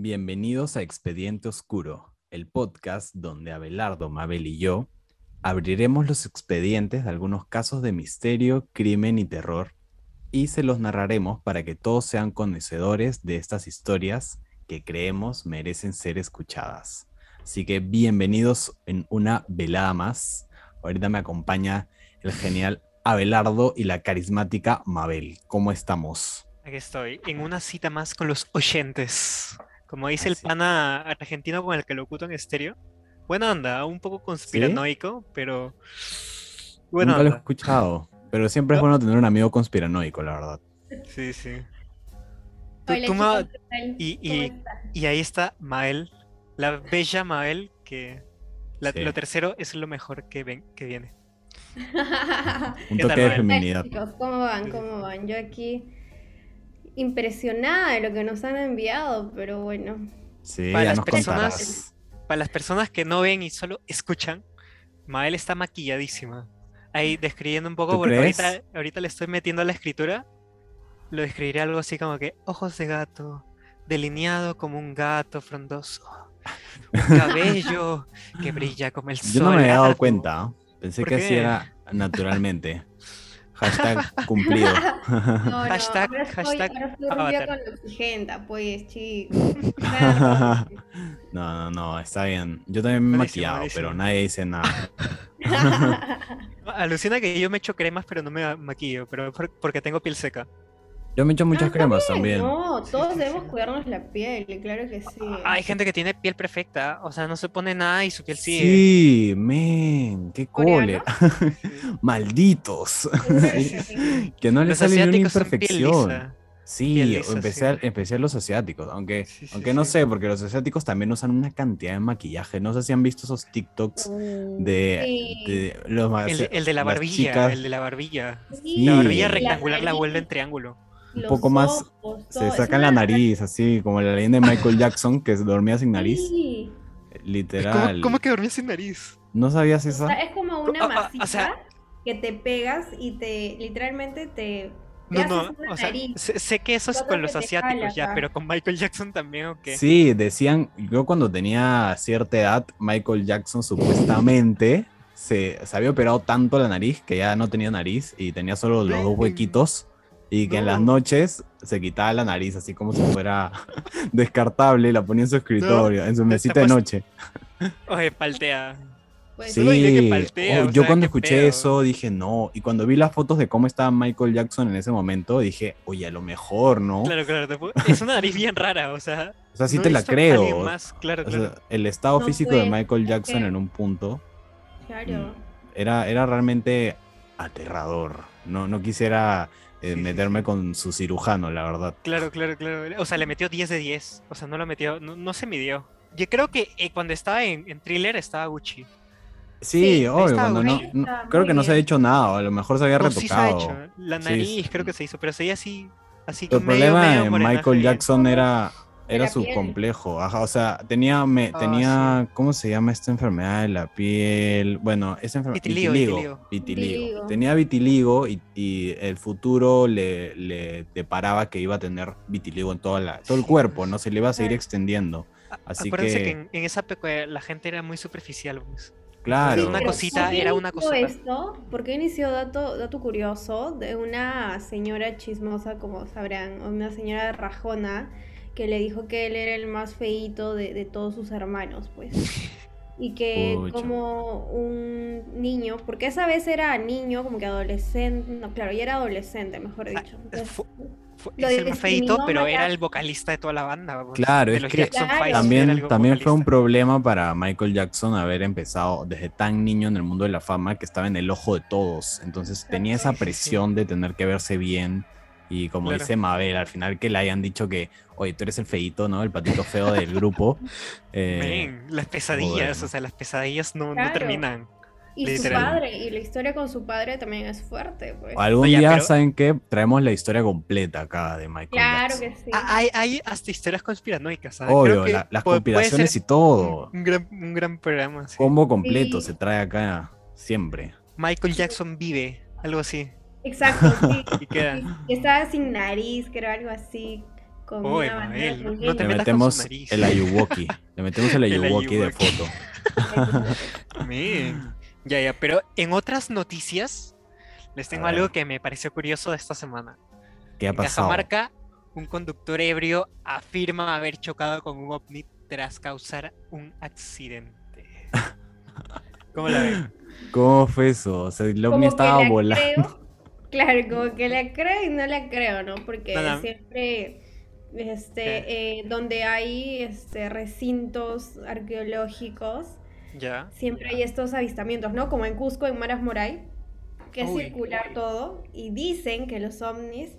Bienvenidos a Expediente Oscuro, el podcast donde Abelardo, Mabel y yo abriremos los expedientes de algunos casos de misterio, crimen y terror y se los narraremos para que todos sean conocedores de estas historias que creemos merecen ser escuchadas. Así que bienvenidos en una velada más. Ahorita me acompaña el genial Abelardo y la carismática Mabel. ¿Cómo estamos? Aquí estoy, en una cita más con los oyentes. Como dice el pana argentino con el que lo oculto en estéreo. Buena onda, un poco conspiranoico, pero. Bueno, Nunca lo he escuchado, pero siempre es bueno tener un amigo conspiranoico, la verdad. Sí, sí. y, ahí está Mael, la bella Mael, que lo tercero es lo mejor que, ven, que viene. un toque de feminidad. ¿cómo van? ¿Cómo van? Yo aquí impresionada de lo que nos han enviado, pero bueno. Sí, para las personas, Para las personas que no ven y solo escuchan, Mael está maquilladísima. Ahí describiendo un poco, porque ahorita, ahorita, le estoy metiendo a la escritura. Lo describiré algo así como que ojos de gato, delineado como un gato frondoso. Un cabello que brilla como el sol. Yo no me había dado cuenta. Pensé que así era naturalmente. Hashtag cumplido. No, hashtag, ahora hashtag ahora con la exigenta, pues, chicos. no, no, no, está bien. Yo también me he maquillado, pero nadie dice nada. Alucina que yo me echo cremas, pero no me maquillo, pero porque tengo piel seca. Yo me echo muchas cremas también. No, todos debemos cuidarnos la piel, claro que sí. Hay gente que tiene piel perfecta, o sea, no se pone nada y su piel sigue. Sí, men, qué cólera. Malditos. que no les sale ni una imperfección. Sí, especial, especial los asiáticos, aunque, aunque no sé, porque los asiáticos también usan una cantidad de maquillaje. No sé si han visto esos TikToks de, los el, el, de la barbilla, el de la barbilla. La barbilla rectangular la vuelve en triángulo un poco más se sacan la nariz, así como la leyenda de Michael Jackson que dormía sin nariz. Literal. ¿Cómo, que dormía sin nariz? ¿No sabías eso? es como una ah, ah, masita que te pegas y te literalmente te no, no, o sea, sé, que eso es con los asiáticos ya, pero con Michael Jackson también, ¿o qué? Sí, decían, yo cuando tenía cierta edad, Michael Jackson supuestamente se, se había operado tanto la nariz que ya no tenía nariz y tenía solo los dos huequitos y que en las noches se quitaba la nariz así como si fuera descartable y la ponía en su escritorio, en su mesita de noche. Oye, paltea. Pues sí, oh, yo cuando escuché eso dije no, y cuando vi las fotos de cómo estaba Michael Jackson en ese momento dije, oye, a lo mejor, ¿no? Claro, claro, es una nariz bien rara, o sea. O sea, sí te la creo. Más, claro, claro. el estado físico de Michael Jackson en un punto. Claro. Mm, era, era realmente aterrador. No, no quisiera eh, meterme con su cirujano, la verdad. Claro, claro, claro. O sea, le metió 10 de 10. O sea, no lo metió, no, se midió. Yo creo que eh, cuando estaba en, en, thriller estaba Gucci. Sí, obvio, cuando no, creo que no se ha hecho nada, a lo mejor se había retocado. Sí se ha hecho. La nariz creo que se hizo, pero se así, así El problema de Michael Jackson era era su complejo, o sea, tenía, me, ah, tenía, ¿cómo se llama esta enfermedad de la piel? Bueno, esa enfermedad, vitiligo, vitiligo, Tenía vitiligo y, el futuro le, le, deparaba que iba a tener vitiligo en toda la, todo el cuerpo, ¿no? Se le iba a seguir extendiendo. Así Acuérdense que... en, esa época la gente era muy superficial, pues. Claro. una cosita era una cosa. esto? Porque inició dato, dato curioso de una señora chismosa, como sabrán, una señora rajona que le dijo que él era el más feito de, todos sus hermanos, pues. Y que como un niño, porque esa vez era niño, como que adolescente, no, claro, ya era adolescente, mejor ah, dicho. es el más feito, pero era el vocalista de toda la banda. Pues, claro, es que también, también fue un problema para Michael Jackson haber empezado desde tan niño en el mundo de la fama que estaba en el ojo de todos. Entonces tenía esa presión de tener que verse bien y como dice Mabel, al final que le hayan dicho que, oye, tú eres el feito, ¿no? El patito feo del grupo. Eh, las pesadillas, o sea, las pesadillas no, terminan. Y su padre, y la historia con su padre también es fuerte, pues. Algún día, ¿saben qué? Traemos la historia completa acá de Michael Claro que sí. Ah, hay, hasta historias conspiranoicas, ¿sabes? Obvio, las conspiraciones y todo. Un, gran, un gran programa. Combo completo se trae acá siempre. Michael Jackson vive, algo así. Exacto, sí. y estaba sin nariz, creo, algo así. con Uy, una no te Le metas con su metemos nariz. el ayuwoki. Le metemos el El ayuwoki de ayuwoki. foto. Men. Ya, ya, pero en otras noticias les tengo algo que me pareció curioso de esta semana. ¿Qué ha En pasado? Cajamarca, un conductor ebrio afirma haber chocado con un ovni tras causar un accidente. ¿Cómo la ven? ¿Cómo fue eso? O sea, el ovni estaba la volando. creo, claro, como que la creo y no la creo, ¿no? Porque siempre, este, eh, donde hay este, recintos arqueológicos, Ya. siempre hay estos avistamientos, ¿no? Como en Cusco, en Maras Moray, que es Uy. circular todo, y dicen que los ovnis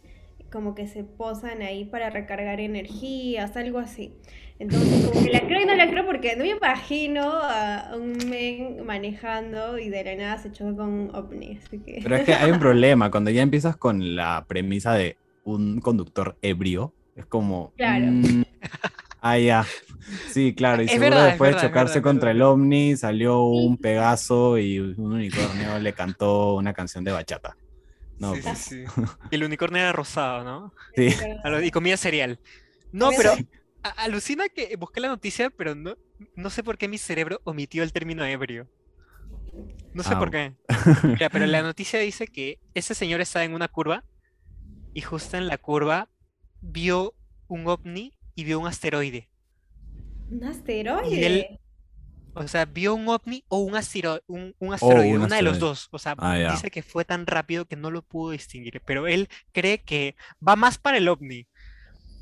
como que se posan ahí para recargar energías, algo así. Entonces, como que la creo y no la creo porque no me imagino a un men manejando y de la nada se choca con un ovni, así que... Pero es que hay un problema. Cuando ya empiezas con la premisa de un conductor ebrio, es como. Claro. mm, ah, ya. Sí, claro. Y Es seguro verdad, después verdad, de chocarse verdad, contra verdad. el ovni, salió un Pegaso y un unicornio le cantó una canción de bachata. No, sí, pues, sí, sí. Y el unicornio era rosado, ¿no? sí. Y comía cereal. No, Comía pero alucina que busqué la noticia, pero no, no sé por qué mi cerebro omitió el término ebrio. No sé Ah, por qué. Mira, pero la noticia dice que ese señor estaba en una curva y justo en la curva vio un ovni y vio un asteroide. Un asteroide. O sea, vio un ovni o un, astero- un, un asteroide, un una de los dos. O sea, Ah, dice que fue tan rápido que no lo pudo distinguir, pero él cree que va más para el ovni.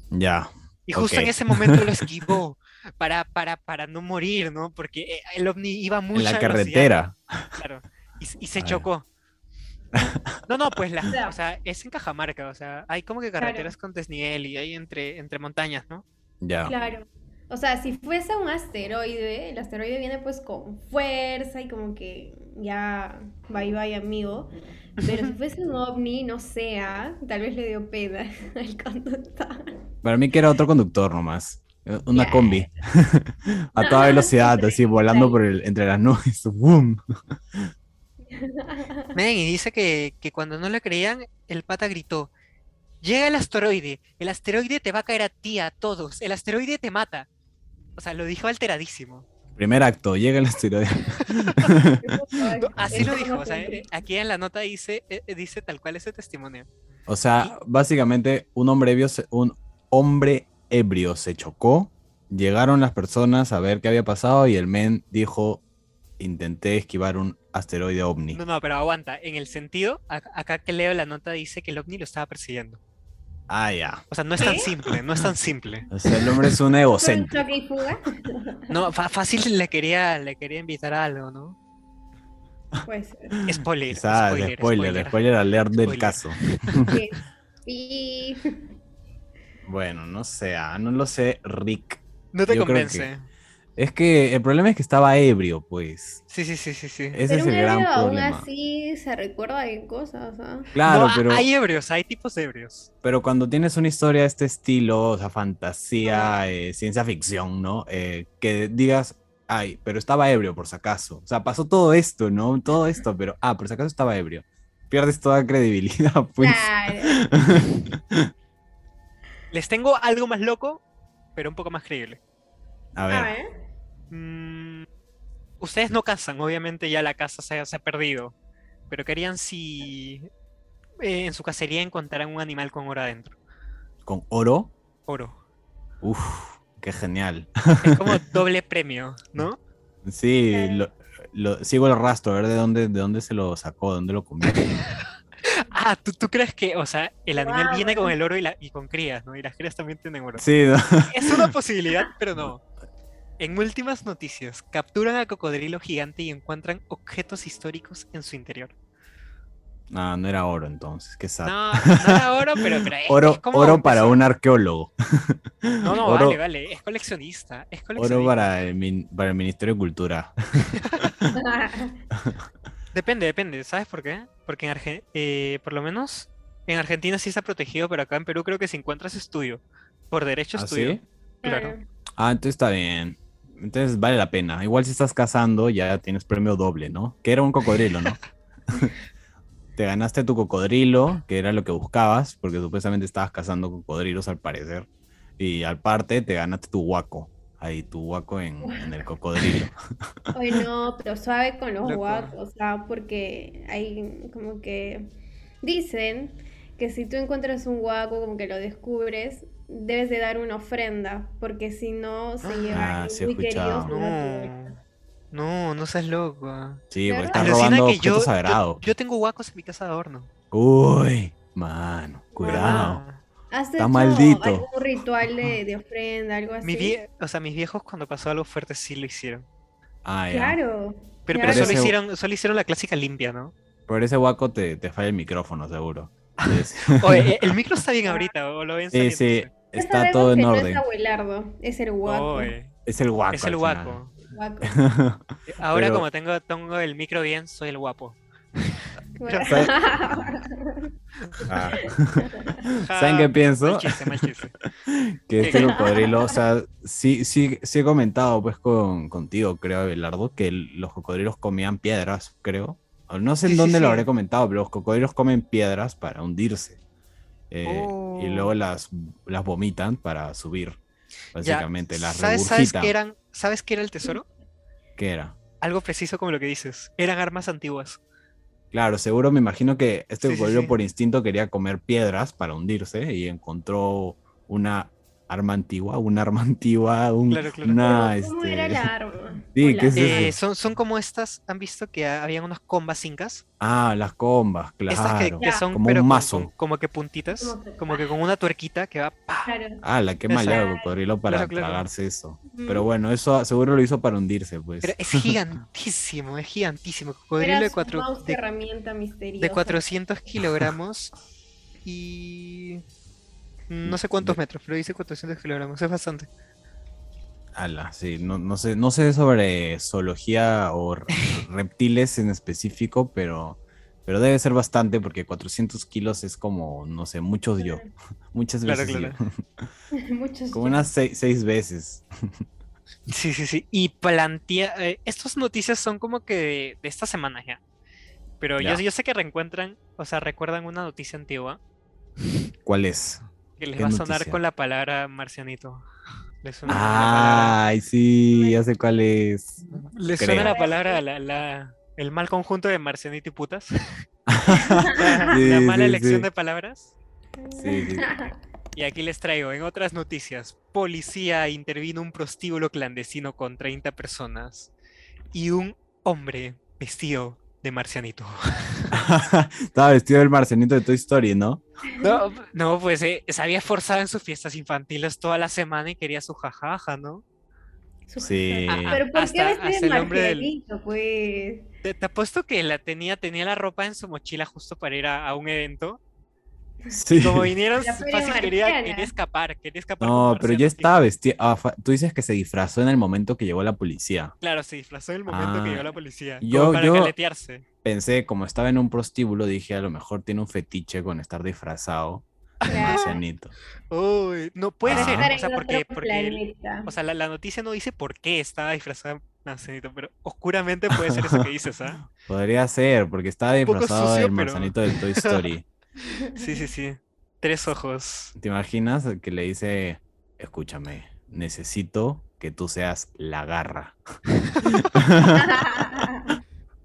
Ya. Y justo en ese momento lo esquivó para, para, para no morir, ¿no? Porque eh, el ovni iba a En la velocidad, carretera. claro, y, se A ver. chocó. No, no, pues la, o sea, es en Cajamarca, o sea, hay como que carreteras con desnivel y hay entre, entre montañas, ¿no? Ya. Claro. O sea, si fuese un asteroide, el asteroide viene pues con fuerza y como que ya bye bye amigo. Pero si fuese un ovni, no sé, ¿ah? tal vez le dio pena al conductor. Para mí que era otro conductor nomás. Eh, Una combi. a toda velocidad, así volando por el, entre las nubes. ¡Bum! Men, y dice que, que cuando no le creían, el pata gritó, llega el asteroide, el asteroide te va a caer a ti, a todos, el asteroide te mata. O sea, lo dijo alteradísimo. Primer acto, llega el asteroide. Así lo dijo, o sea, eh, aquí en la nota dice, eh, eh, dice tal cual ese testimonio. O sea, básicamente un hombre ebrio se, un hombre ebrio se chocó. Llegaron las personas a ver qué había pasado y el men dijo, intenté esquivar un asteroide ovni. No, no, pero aguanta, en el sentido, acá que leo la nota dice que el ovni lo estaba persiguiendo. Ah, ya. O sea, no es tan simple, no es tan simple. O sea, el hombre es un ¿Fue un egocéntrico. choque y fuga? No, fácil le quería, le quería invitar a algo, ¿no? Pues Spoiler, Quizás, spoiler, spoiler, spoiler, alert del Spoiler. caso. sí. Y Bueno, no sé, ah, no lo sé, Rick. No te Yo creo convence. Es que el problema es que estaba ebrio, pues. Sí, sí, sí, sí, sí. Ese pero es un el gran ebrio aún problema. así se recuerda de cosas, ¿ah? Claro, No, pero, hay ebrios, hay tipos de ebrios. pero cuando tienes una historia de este estilo, o sea, fantasía, Ah. eh, ciencia ficción, ¿no? Eh, que digas, ay, pero estaba ebrio por si acaso. O sea, pasó todo esto, ¿no? Todo esto, pero, ah, por si acaso estaba ebrio. Pierdes toda credibilidad, pues. Claro. Les tengo algo más loco, pero un poco más creíble. A A ver, Mm, ustedes no cazan, obviamente ya la casa se, se ha perdido. Pero querían si eh, en su cacería encontraran un animal con oro adentro. con oro, Oro. uff, qué genial. Es como doble premio, ¿no? Sí, lo, lo- sigo el rastro, a ver de dónde, de dónde se lo sacó, de dónde lo comió. Ah, ¿tú, tú crees que, o sea, el animal viene con el oro y, la- y con crías, ¿no? Y las crías también tienen oro. Sí, ¿no? Es una posibilidad, pero no. En últimas noticias, capturan a cocodrilo gigante y encuentran objetos históricos en su interior. No, no era oro entonces, qué sad. No, no era oro, pero, pero es, oro, es como oro para un arqueólogo. No, no, oro- vale, vale. Es coleccionista. Es coleccionista. Oro para el, min- para el Ministerio de Cultura. Depende, depende. ¿Sabes por qué? Porque en Arge- eh, por lo menos en Argentina sí está protegido, pero acá en Perú creo que si encuentras es tuyo. Por derecho es ¿Ah, tuyo. sí? Claro. Ah, entonces está bien. Entonces vale la pena. Igual si estás cazando ya tienes premio doble, ¿no? Que era un cocodrilo, ¿no? Te ganaste tu cocodrilo, que era lo que buscabas, porque supuestamente estabas cazando cocodrilos al parecer. Y aparte te ganaste tu guaco. Ahí, tu guaco en, en el cocodrilo. Ay, no, pero suave con los guacos, o sea, porque hay como que dicen que si tú encuentras un guaco, como que lo descubres, debes de dar una ofrenda, porque si no se lleva Ah, sí he muy queridos. No, no, no seas loco. Sí, porque estás robando que yo, objetos yo, sagrados. yo tengo guacos en mi casa de adorno. Uy, mano, cuidado. Ah, ¿Has Está hecho maldito. algún ritual de, de ofrenda, algo así? mi vie- o sea, mis viejos cuando pasó algo fuerte sí lo hicieron. Ah, ya. Claro. Pero, claro. pero solo, ese- hicieron, solo hicieron la clásica limpia, ¿no? Por ese guaco te, te falla el micrófono, seguro. Oye, el micro está bien ahorita, o lo ven Sí, sí, está todo en que no orden. es abuelardo, es el guaco. Oye, Es el guaco. es el guaco. final. Ahora Pero- como tengo, tengo el micro bien, soy el guapo. Bueno. Ah, ¿Saben qué pienso? Mal chiste, mal chiste. que este cocodrilo, o sea, sí, sí, sí he comentado pues con, contigo, creo, Abelardo, que los cocodrilos comían piedras, creo. O No sé en Sí, sí, dónde lo sí. habré comentado, pero los cocodrilos comen piedras para hundirse. Eh, Y Oh. luego las, las vomitan para subir. Ya, Básicamente, las ¿Sabes, ¿sabes qué eran? ¿Sabes qué era el tesoro? ¿Qué era? Algo preciso como lo que dices. Eran armas antiguas. Claro, seguro me imagino que este Sí, sí. por instinto quería comer piedras para hundirse y encontró una arma antigua, una arma antigua, un- Claro, claro. una... Pero, ¿Cómo este, era la arma? Sí, ¿qué es eso? Eh, son, son como estas, ¿han visto que ha- habían unas combas incas? Ah, las combas, Estas que, claro. que Ya. son Como pero un mazo. con- como que puntitas, Como que- como que con una tuerquita que va ¡pa! Claro. Ah, la que maleado el cocodrilo para Claro, claro. tragarse eso. Pero bueno, eso seguro lo hizo para hundirse, pues. Pero es gigantísimo, es gigantísimo. Cocodrilo de, cuatro, de, herramienta misteriosa. de 400 kilogramos y no sé cuántos De- metros, pero dice 400 kilogramos, es bastante. Ala, sí, no, no sé, no sé sobre zoología o reptiles en específico, pero, pero debe ser bastante porque 400 kilos es como, no sé, muchos yo. Muchas Claro, veces claro. yo. Muchos Como unas seis, seis veces. Sí, sí, sí. Y plantea. eh, estas noticias son como que de, de esta semana ya. Pero yo, Ya. yo sé que reencuentran, o sea, recuerdan una noticia antigua ¿Cuál es? Que les ¿Qué va a sonar noticia? con la palabra marcianito. ¿Les suena la palabra? Ay, sí, ya sé cuál es. ¿Les suena la palabra, la, la- el mal conjunto de marcianito y putas? Sí, la mala sí, elección sí. de palabras. Sí, sí. Y aquí les traigo, en otras noticias, policía intervino un prostíbulo clandestino con 30 personas y un hombre vestido de marcianito. Estaba vestido del marcianito de Toy Story, ¿no? No, no, pues eh, se había esforzado en sus fiestas infantiles toda la semana y quería su jajaja, ¿no? Sí. Ah, Pero ¿por hasta- qué vestir del- marcianito, pues? Te, te apuesto que la tenía, tenía la ropa en su mochila justo para ir a, a un evento. Sí. Como vinieron, fácil quería, quería escapar, quería escapar. No, pero ya estaba vestido. ah, fa- tú dices que se disfrazó en el momento que llegó la policía. Claro, se disfrazó en el momento que Ah, llegó la policía. yo- como para yo- caletearse. Pensé, como estaba en un prostíbulo, dije a lo mejor tiene un fetiche con estar disfrazado marcianito. Uy, no puede Ah. ser, o sea, porque, porque el- planeta. o sea, la, la noticia no dice por qué estaba disfrazado de marcianito, pero oscuramente puede ser eso que dices, ¿ah? Podría ser, porque estaba disfrazado sucio, del pero- marcianito del Toy Story. Sí, sí, sí. Tres ojos. ¿Te imaginas que le dice, escúchame, necesito que tú seas la garra?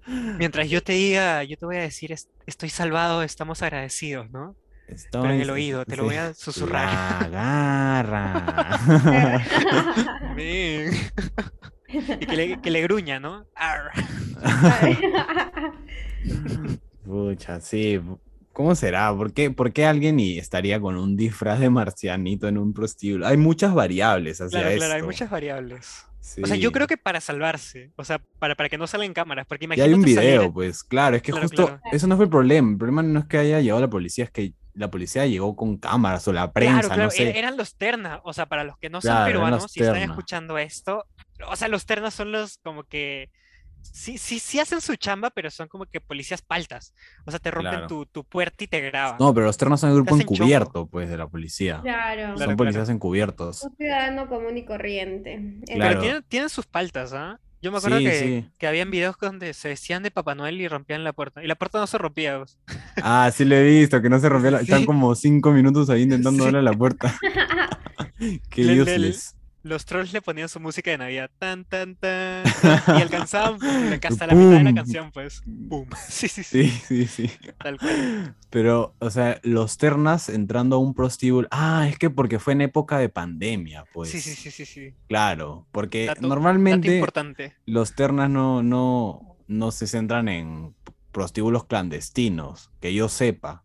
Mientras yo te diga, yo te voy a decir, "Es- estoy salvado, estamos agradecidos, ¿no? Pero en el Estoy- oído, te lo voy a susurrar. La garra. Ven. Y que le, que le gruña, ¿no? Pucha, sí. ¿Cómo será? ¿Por qué, por qué alguien estaría con un disfraz de marcianito en un prostíbulo? Hay muchas variables hacia Claro, claro, hay muchas variables. O sea, yo creo que para salvarse, o sea, para, para que no salgan cámaras, porque Y hay un imagínate salir- video, pues, claro, es que Claro, justo claro. eso no fue el problema. El problema no es que haya llegado la policía, es que la policía llegó con cámaras o la prensa, Claro, no sé. er- eran los terna, o sea, para los que no son peruanos y están terna. escuchando esto, o sea, los ternas son los como que sí, sí, sí hacen su chamba, pero son como que policías paltas. O sea, te rompen Claro. tu, tu puerta y te graban. No, pero los ternos son el grupo chongo. encubierto, pues, de la policía. Claro. Son Claro, policías claro. encubiertos. Un ciudadano común y corriente. Pero Claro. tienen, tienen sus paltas, ¿ah? Yo me acuerdo Sí, que, sí. que habían videos donde se vestían de Papá Noel y rompían la puerta. Y la puerta no se rompía. Ah, sí lo he visto, que no se rompió la... Están Sí. como cinco minutos ahí intentando Sí. darle a la puerta. Qué Le- le-. Los trolls le ponían su música de Navidad, tan, tan, tan, y alcanzaban pum, hasta la mitad de la canción, pues. Pum. Sí, sí, sí, Sí, sí, sí. tal cual. Pero, o sea, los ternas entrando a un prostíbulo. Ah, es que porque fue en época de pandemia, pues. Sí, sí, sí, sí, sí. Claro, porque Dato- Dato normalmente importante. los ternas no, no, no se centran en prostíbulos clandestinos, que yo sepa.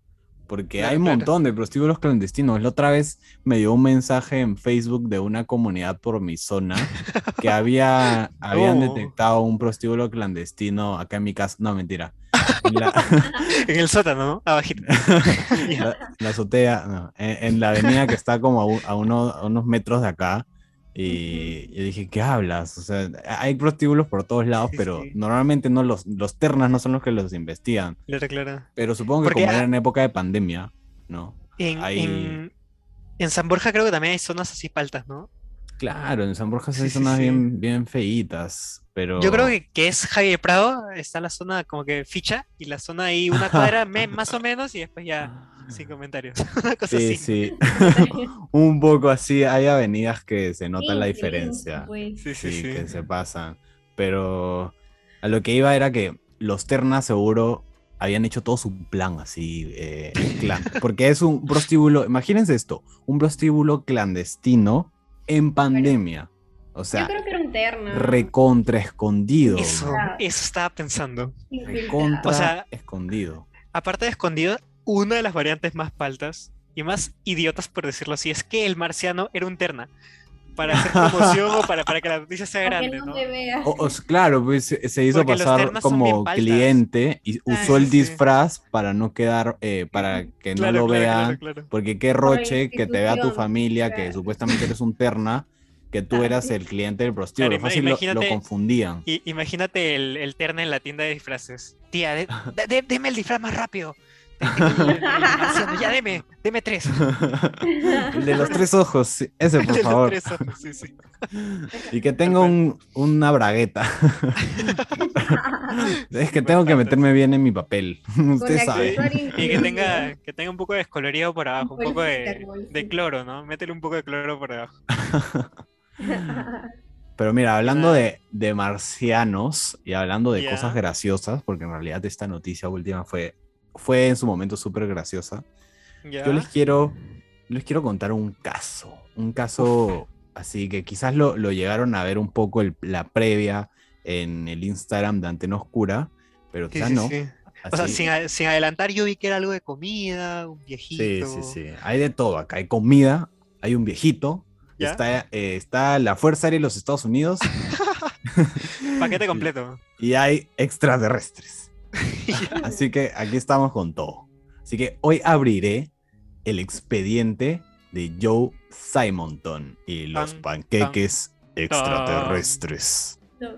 Porque Claro, hay un claro. montón de prostíbulos clandestinos. La otra vez me dio un mensaje en Facebook de una comunidad por mi zona que había, habían No. detectado un prostíbulo clandestino acá en mi casa. No, mentira. En la, En el sótano, ¿no? Abajito. La- la azotea, no, en, en la avenida que está como a, un- a uno- a unos metros de acá. Y yo dije, ¿qué hablas? O sea, hay prostíbulos por todos lados, Sí, pero sí. normalmente no los, los ternas no son los que los investigan. Claro, claro. Pero supongo que Porque como a- era en época de pandemia, ¿no? En, en, en San Borja creo que también hay zonas así paltas, ¿no? Claro, en San Borja Sí, hay zonas bien, bien feitas, pero... Yo creo que, que es Javier Prado, está la zona como que ficha, y la zona ahí una cuadra más o menos, y después ya sin comentarios. Una cosa Sí, así. sí. Un poco así, hay avenidas que se nota la Sí, diferencia. pues. Sí, sí, Sí, sí. que se pasan. Pero a lo que iba era que los Ternas seguro habían hecho todo su plan así, eh, clan. Porque es un prostíbulo, imagínense esto, un prostíbulo clandestino en pandemia. O Yo sea, creo que era un terno. recontra escondido. Eso, eso estaba pensando. Recontra O sea- escondido. Aparte de escondido, una de las variantes más paltas y más idiotas, por decirlo así, es que el marciano era un terna. Para hacer promoción o para, para que la noticia sea grande, no ¿no? O- o claro, pues se hizo Porque pasar como cliente y Ah, usó el sí, disfraz para no quedar, eh, para que no Claro, lo claro, vean. claro, claro. Porque qué roche que te vea tu familia, que supuestamente eres un terna, que tú Ah, eras el cliente del prostíbulo. Claro, Fácil lo- lo, imagínate- confundían. Y, imagínate el, el terna en la tienda de disfraces. Tía, de- de- de- deme el disfraz más rápido. El- el- el ya deme, deme tres. el de los tres ojos, sí, ese El por de los favor. tres ojos, sí, sí. Y que tenga un, una bragueta. es que tengo que meterme bien en mi papel. Usted sabe. Y que tenga, que tenga un poco de descolorido por abajo, un poco de, de cloro, ¿no? Métele un poco de cloro por abajo. Pero mira, hablando de, de marcianos y hablando de cosas graciosas, porque en realidad esta noticia última fue, fue en su momento súper graciosa. ¿Ya? Yo les quiero, les quiero contar un caso. Un caso así que quizás lo, lo llegaron a ver un poco el- la previa en el Instagram de Antena Oscura, pero Sí, quizás sí, no. sí. O sea, sin, sin adelantar, yo vi que era algo de comida, un sí, viejito. sí, sí. Hay de todo acá. Hay comida, hay un viejito, ¿Ya? está, eh, está la Fuerza Aérea de los Estados Unidos Paquete completo. y hay extraterrestres. Así que aquí estamos con todo. Así que hoy abriré el expediente de Joe Simonton y los Tan, panqueques extraterrestres. Los.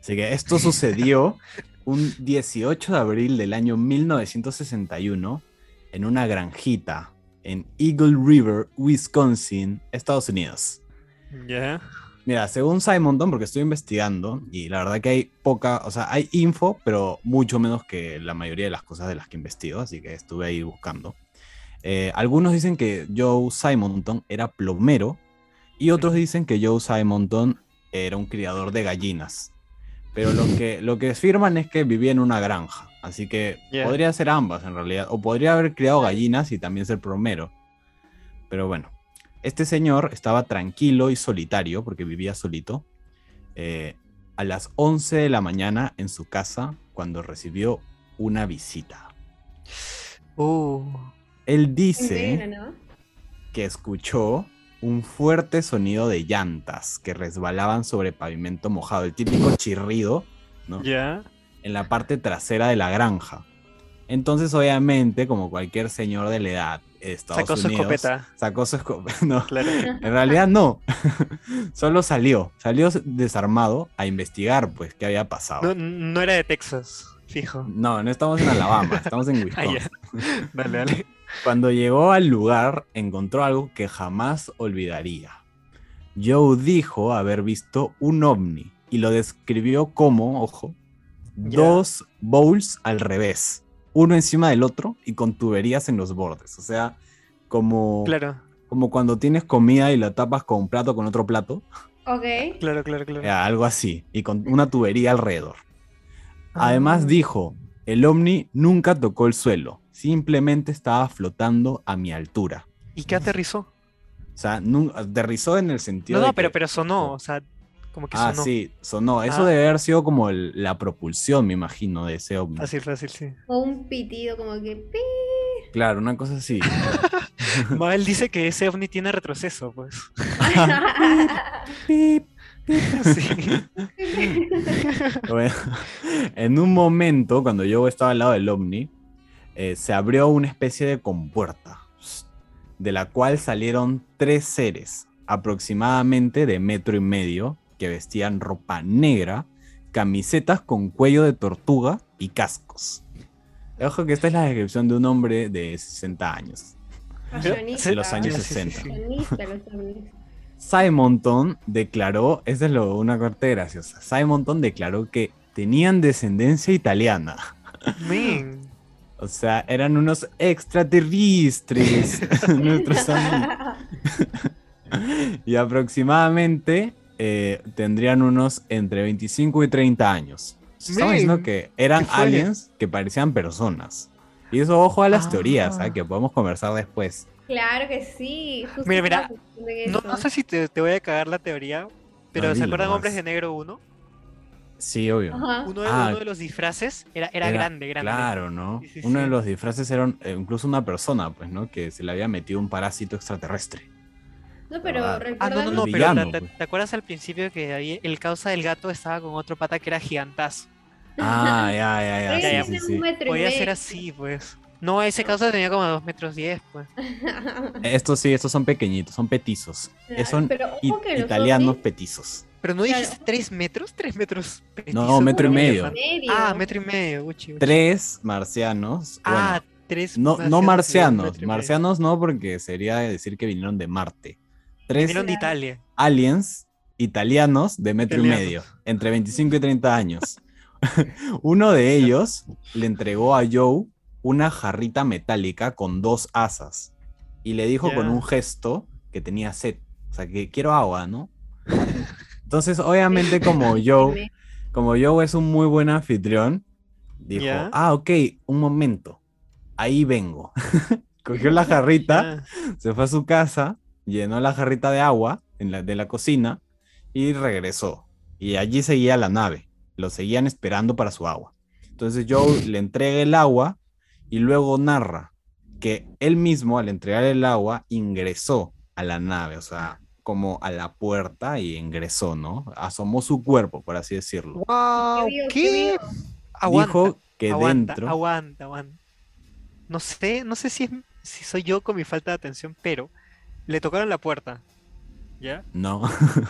Así que esto sucedió un 18 de abril del año 1961 en una granjita en Eagle River, Wisconsin, Estados Unidos. ¿Ya? Mira, según Simonton, porque estoy investigando, y la verdad que hay poca, o sea, hay info, pero mucho menos que la mayoría de las cosas de las que investigo, así que estuve ahí buscando. Eh, algunos dicen que Joe Simonton era plomero, y otros dicen que Joe Simonton era un criador de gallinas. Pero lo que, lo que afirman es que vivía en una granja, así que podría ser ambas en realidad, o podría haber criado gallinas y también ser plomero. Pero bueno, este señor estaba tranquilo y solitario porque vivía solito eh, a las 11 de la mañana en su casa cuando recibió una visita. Uh, Él dice que escuchó un fuerte sonido de llantas que resbalaban sobre pavimento mojado, el típico chirrido, ¿no? ¿Ya? en la parte trasera de la granja. Entonces, obviamente, como cualquier señor de la edad Estados Sacó su escopeta. sacó su escopeta. No, Claro. en realidad no. Solo salió, salió desarmado a investigar, pues, qué había pasado. No, no era de Texas, fijo. No, no estamos en Alabama, estamos en Ah, Wisconsin. ya. Dale, dale. Cuando llegó al lugar, encontró algo que jamás olvidaría. Joe dijo haber visto un ovni y lo describió como, ojo, dos bowls al revés, uno encima del otro y con tuberías en los bordes. O sea, como, Claro. como cuando tienes comida y la tapas con un plato con otro plato. Ok. Claro, claro, claro. Eh, algo así, y con una tubería alrededor. Además dijo, el ovni nunca tocó el suelo, simplemente estaba flotando a mi altura. ¿Y qué aterrizó? O sea, aterrizó en el sentido No, de no, pero, que- pero sonó, o sea, como que Ah, sonó. sí, sonó. Eso Ah. debe haber sido como el- la propulsión, me imagino, de ese ovni. Fácil, fácil, sí. O un pitido como que... pi. Claro, una cosa así. Mabel dice que ese ovni tiene retroceso, pues. Pip. Sí. Bueno, en un momento, cuando yo estaba al lado del ovni, eh, se abrió una especie de compuerta, de la cual salieron tres seres, aproximadamente de metro y medio, que vestían ropa negra, camisetas con cuello de tortuga y cascos. Ojo que esta es la descripción de un hombre de 60 años. De los años Sí, sí, sí, 60. sí. Fashionista, los ovnis. Simonton declaró, esa es lo, una corte graciosa, Simonton declaró que tenían descendencia italiana. O sea, eran unos extraterrestres. nuestros amigos. y aproximadamente eh, tendrían unos entre 25 y 30 años. Estamos diciendo que eran aliens que parecían personas. Y eso, ojo a las Ah. teorías, ¿ah? que podemos conversar después. Claro que sí. justo Mira, mira, No, sé si te, te voy a cagar la teoría, pero No, ¿se acuerdan. Hombres de Negro 1? Sí, obvio. Uno de, Ah. uno de los disfraces era, era, Era- grande, grande. Claro, ¿no? Sí, sí, Uno de los disfraces era eh, incluso una persona, pues, ¿no? Que se le había metido un parásito extraterrestre. No, pero Ah, Ah, recuerda no, no, no, pero villano, te, pues. te acuerdas al principio que había, el causa del gato estaba con otro pata que era gigantazo? Ah, ya, ya, ya. Sí, sí, sí. Podía ser así, pues. No, ese causa tenía como 2 metros 10, pues. Estos sí, estos son pequeñitos, son petizos. Eh, Son italianos petizos. Pero no Claro. dijiste 3 metros, 3 metros. No, metro y medio. medio. Ah, metro y medio, uchi, uchi. Tres marcianos. Ah, bueno, 3 no, no marcianos. Marcianos no, porque sería decir que vinieron de Marte. Tres Vinieron de Italia. aliens italianos de metro y medio, entre 25 y 30 años. Uno de ellos le entregó a Joe una jarrita metálica con dos asas y le dijo con un gesto que tenía sed, o sea, que quiero agua, ¿no? Entonces, obviamente, como Joe, como Joe es un muy buen anfitrión, dijo, ah, ok, un momento, ahí vengo. Cogió la jarrita, se fue a su casa, llenó la jarrita de agua en la, de la cocina y regresó. Y allí seguía la nave. Lo seguían esperando para su agua. Entonces Joe le entrega el agua y luego narra que él mismo al entregar el agua ingresó a la nave, o sea, como a la puerta y ingresó, ¿no? Asomó su cuerpo, por así decirlo. ¡Wow! ¿Qué ¿Qué? Aguanta, Dijo que aguanta, dentro... aguanta, aguanta. No sé, no sé si, es, si soy yo con mi falta de atención, pero le tocaron la puerta. ¿Ya? No,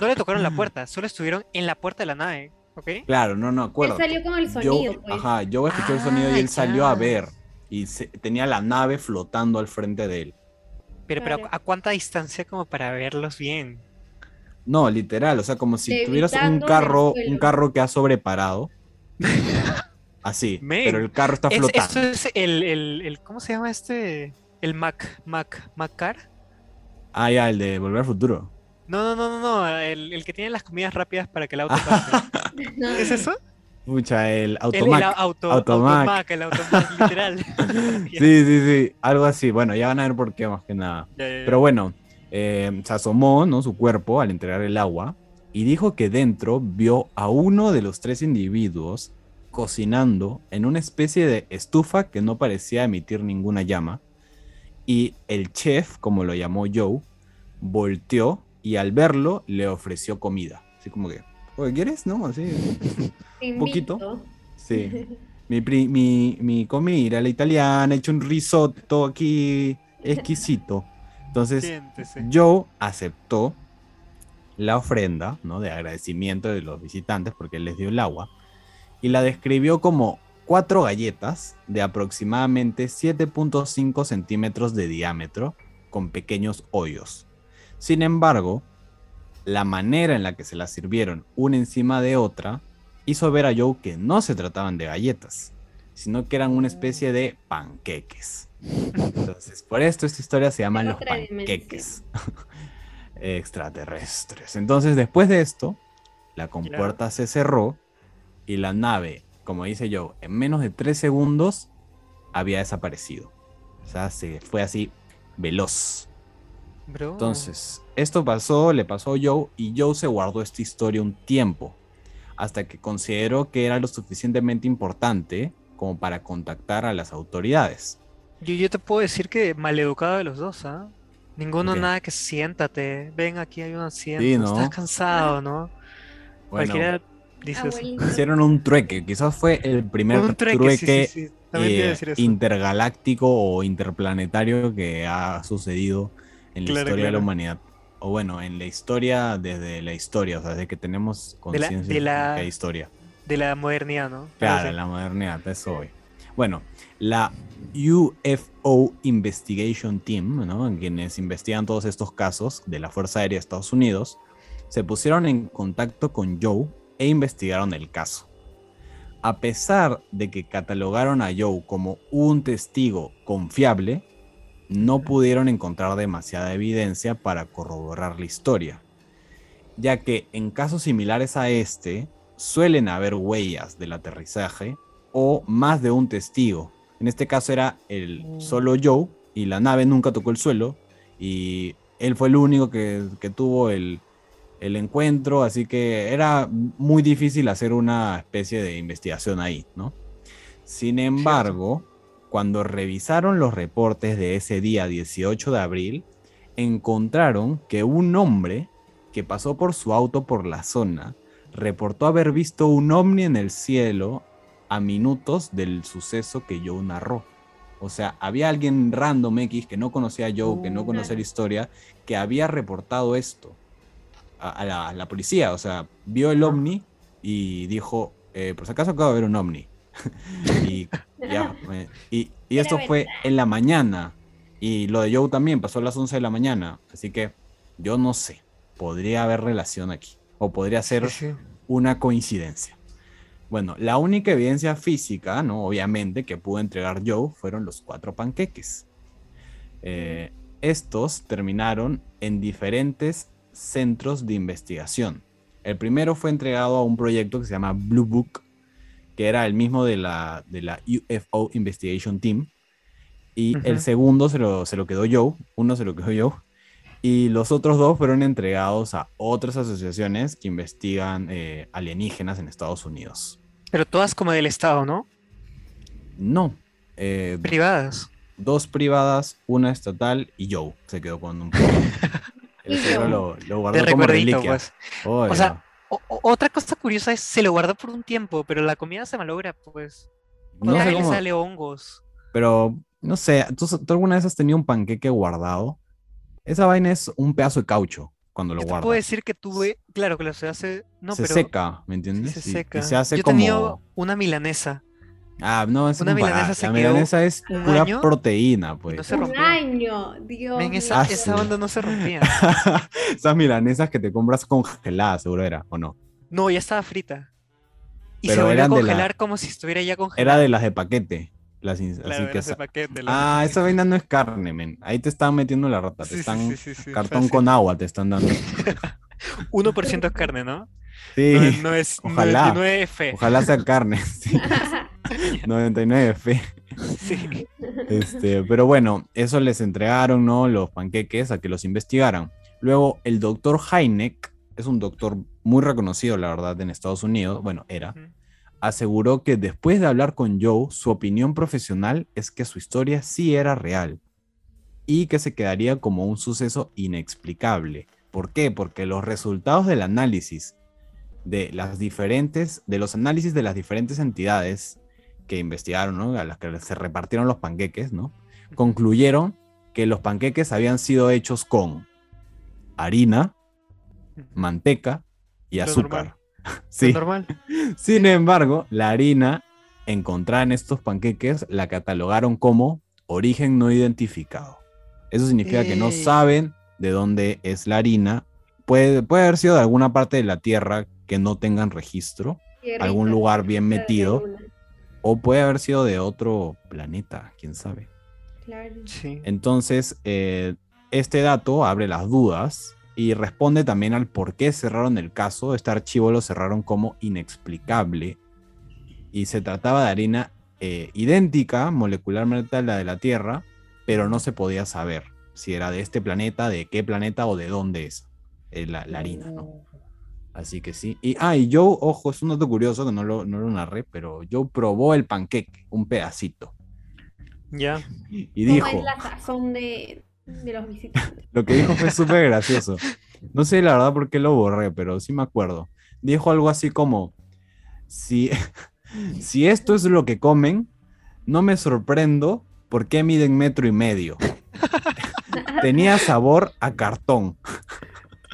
No le tocaron la puerta, solo estuvieron en la puerta de la nave, ¿ok? claro, no, no, Él acuerdo. salió con el sonido, pues. Ajá, Joe escuchó el sonido y Ah, él salió a ver. Y se- tenía la nave flotando al frente de él. Pero, pero. ¿a cuánta distancia como para verlos bien? No, literal, o sea, como si tuvieras un carro, un carro que ha sobreparado. Así, pero el carro está Es- flotando. esto es el, el, el- ¿cómo se llama este? El Mac, Mac, Macar. Ah, ya, el de Volver al Futuro. No, no, no, no, no, el, el que tiene las comidas rápidas para que el auto pase. ¿Es eso? Pucha, el El, el Automac. auto, Automac. Automac, el Automac, literal. Sí, sí, sí, algo así. Bueno, ya van a ver por qué más que nada. ya, ya, ya. Pero bueno, eh, se asomó, ¿no? Su cuerpo al entregar el agua y dijo que dentro vio a uno de los tres individuos cocinando en una especie de estufa que no parecía emitir ninguna llama. Y el chef, como lo llamó Joe, volteó y al verlo le ofreció comida. Así como que, oye, ¿quieres? ¿No? Así. un poquito. Sí. Mi, pri- mi, mi comida, la italiana, he hecho un risotto aquí exquisito. Entonces, Siéntese. Joe aceptó la ofrenda, ¿no? De agradecimiento de los visitantes porque él les dio el agua y la describió como cuatro galletas de aproximadamente 7.5 centímetros de diámetro con pequeños hoyos. Sin embargo, la manera en la que se las sirvieron una encima de otra hizo ver a Joe que no se trataban de galletas, sino que eran una especie de panqueques. Entonces, por esto esta historia se llama Los Panqueques Extraterrestres. Entonces, después de esto, la compuerta se cerró y la nave, como dice yo, en menos de tres segundos había desaparecido. O sea, se fue así veloz. Entonces, esto pasó, le pasó a Joe y Joe se guardó esta historia un tiempo, hasta que consideró que era lo suficientemente importante como para contactar a las autoridades. Yo, yo te puedo decir que maleducado de los dos, ¿ah? Ninguno nada que siéntate, ven aquí hay un asiento, estás cansado, ¿no? Cualquiera Hicieron un trueque, quizás fue el primer trueque, eh, intergaláctico o interplanetario que ha sucedido en la historia de la humanidad. O bueno, en la historia, desde la historia, o sea, desde que tenemos conciencia de, la, historia. De la modernidad, ¿no? Claro, la modernidad, eso hoy. Bueno, la UFO Investigation Team, ¿no? quienes investigan todos estos casos de la Fuerza Aérea de Estados Unidos, se pusieron en contacto con Joe e investigaron el caso. A pesar de que catalogaron a Joe como un testigo confiable, no pudieron encontrar demasiada evidencia para corroborar la historia, ya que en casos similares a este suelen haber huellas del aterrizaje o más de un testigo. En este caso era el mm. solo Joe y la nave nunca tocó el suelo y él fue el único que, tuvo el, el, encuentro, así que era muy difícil hacer una especie de investigación ahí, ¿no? Sin embargo, cuando revisaron los reportes de ese día 18 de abril, encontraron que un hombre que pasó por su auto por la zona reportó haber visto un ovni en el cielo a minutos del suceso que Joe narró. O sea, había alguien random X que no conocía a Joe, que no conocía la historia, que había reportado esto a, la, policía. O sea, vio el ovni y dijo, eh, por si acaso acaba de ver un ovni. y y, esto fue en la mañana. Y lo de Joe también pasó a las 11 de la mañana. Así que yo no sé. Podría haber relación aquí. O podría ser una coincidencia. Bueno, la única evidencia física, ¿no? Obviamente, que pudo entregar Joe fueron los cuatro panqueques. Eh, estos terminaron en diferentes centros de investigación. El primero fue entregado a un proyecto que se llama Blue Book que era el mismo de la, de la UFO Investigation Team. Y el segundo se lo, se lo quedó Joe, uno se lo quedó Joe. Y los otros dos fueron entregados a otras asociaciones que investigan eh, alienígenas en Estados Unidos. Pero todas como del Estado, ¿no? No. Eh, privadas. Dos privadas, una estatal y Joe se quedó con un El lo, lo guardó como reliquia. Pues. o sea, otra cosa curiosa es, se lo guardó por un tiempo, pero la comida se malogra, pues. No sé le sale hongos. Pero, no sé, ¿tú, alguna vez has tenido un panqueque guardado? Esa vaina es un pedazo de caucho cuando lo guardas. Puedo decir que tuve, claro que lo se hace, no, se seca, ¿me entiendes? Se seca. se hace Yo como... tenía una milanesa Ah, no, es una milanesa La milanesa es pura proteína, pues. No se un año, Dios esa, esa onda no se rompía. Esas milanesas que te compras congeladas, seguro era, ¿o no? No, ya estaba frita. Y se volvió a congelar como si estuviera ya congelada. Era de las de paquete. Las, así que de paquete, ah, esa vaina no es carne, men. Ahí te están metiendo la rata. Te están cartón con agua, te están dando. 1% es carne, ¿no? Sí. No, es ojalá, 99F. Ojalá sea carne. Sí. 99F. Sí. Este, pero bueno, eso les entregaron, ¿no? Los panqueques a que los investigaran. Luego, el doctor Heineck, es un doctor muy reconocido, la verdad, en Estados Unidos, bueno, era, aseguró que después de hablar con Joe, su opinión profesional es que su historia sí era real y que se quedaría como un suceso inexplicable. ¿Por qué? Porque los resultados del análisis de las diferentes, de los análisis de las diferentes entidades que investigaron, ¿no? a las que se repartieron los panqueques, ¿no? concluyeron que los panqueques habían sido hechos con harina, manteca y azúcar. sí. normal. Sin embargo, la harina encontrada en estos panqueques la catalogaron como origen no identificado. Eso significa que no saben de dónde es la harina. Puede, puede haber sido de alguna parte de la Tierra que no tengan registro, algún lugar bien metido, o puede haber sido de otro planeta, quién sabe. Claro. Sí. Entonces, eh, este dato abre las dudas y responde también al por qué cerraron el caso. Este archivo lo cerraron como inexplicable y se trataba de harina eh, idéntica molecularmente a la de la Tierra, pero no se podía saber si era de este planeta, de qué planeta o de dónde es eh, la, la harina, ¿no? Así que sí. Y, ah, y Joe, ojo, es un dato curioso que no lo, no lo narré, pero Joe probó el panqueque, un pedacito. Ya. Y ¿Cómo dijo, es la sazón de, de los visitantes? lo que dijo fue súper gracioso. No sé la verdad por qué lo borré, pero sí me acuerdo. Dijo algo así como, si, si esto es lo que comen, no me sorprendo por qué miden metro y medio. Tenía sabor a cartón.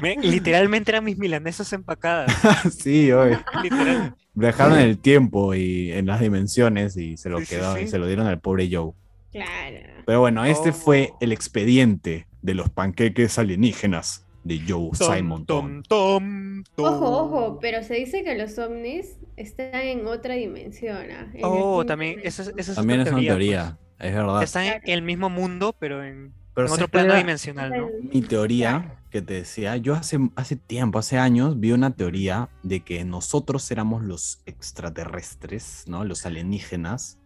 Me- literalmente eran mis milanesas empacadas. sí, oye. Literal. Dejaron el tiempo y en las dimensiones y se lo Sí, sí, quedó y se lo dieron al pobre Joe. Claro. Pero bueno, este Oh. fue el expediente de los panqueques alienígenas de Joe Simon. Tom, tom, tom. Ojo, ojo, pero se dice que los ovnis están en otra dimensión. ¿ah? En Oh, también, esa es, esa es También es una teoría. teoría, es pues. verdad. Están en el mismo mundo, pero en, Pero en ¿sabes otro plano dimensional, ¿no? Mi teoría que te decía, yo hace, hace tiempo, hace años, vi una teoría de que nosotros éramos los extraterrestres, ¿no? Los alienígenas,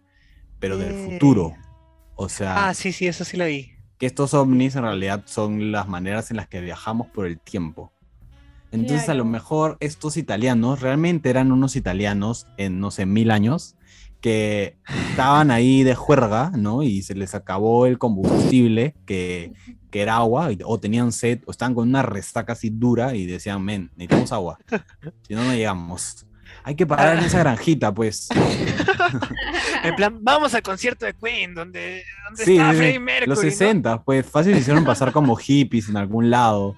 pero del Eh. futuro. O sea, Ah, sí, sí, eso sí la vi. que estos ovnis en realidad son las maneras en las que viajamos por el tiempo. Entonces a lo mejor estos italianos realmente eran unos italianos en, no sé, mil años que estaban ahí de juerga, ¿no? Y se les acabó el combustible, que, que era agua, y- o tenían sed, o estaban con una resaca así dura y decían, men, necesitamos agua, si no, no llegamos. Hay que parar en esa granjita, pues. En plan, vamos al concierto de Queen, donde, donde Sí, está. Freddie Mercury. Los ¿no? 60, pues fácil se hicieron pasar como hippies en algún lado.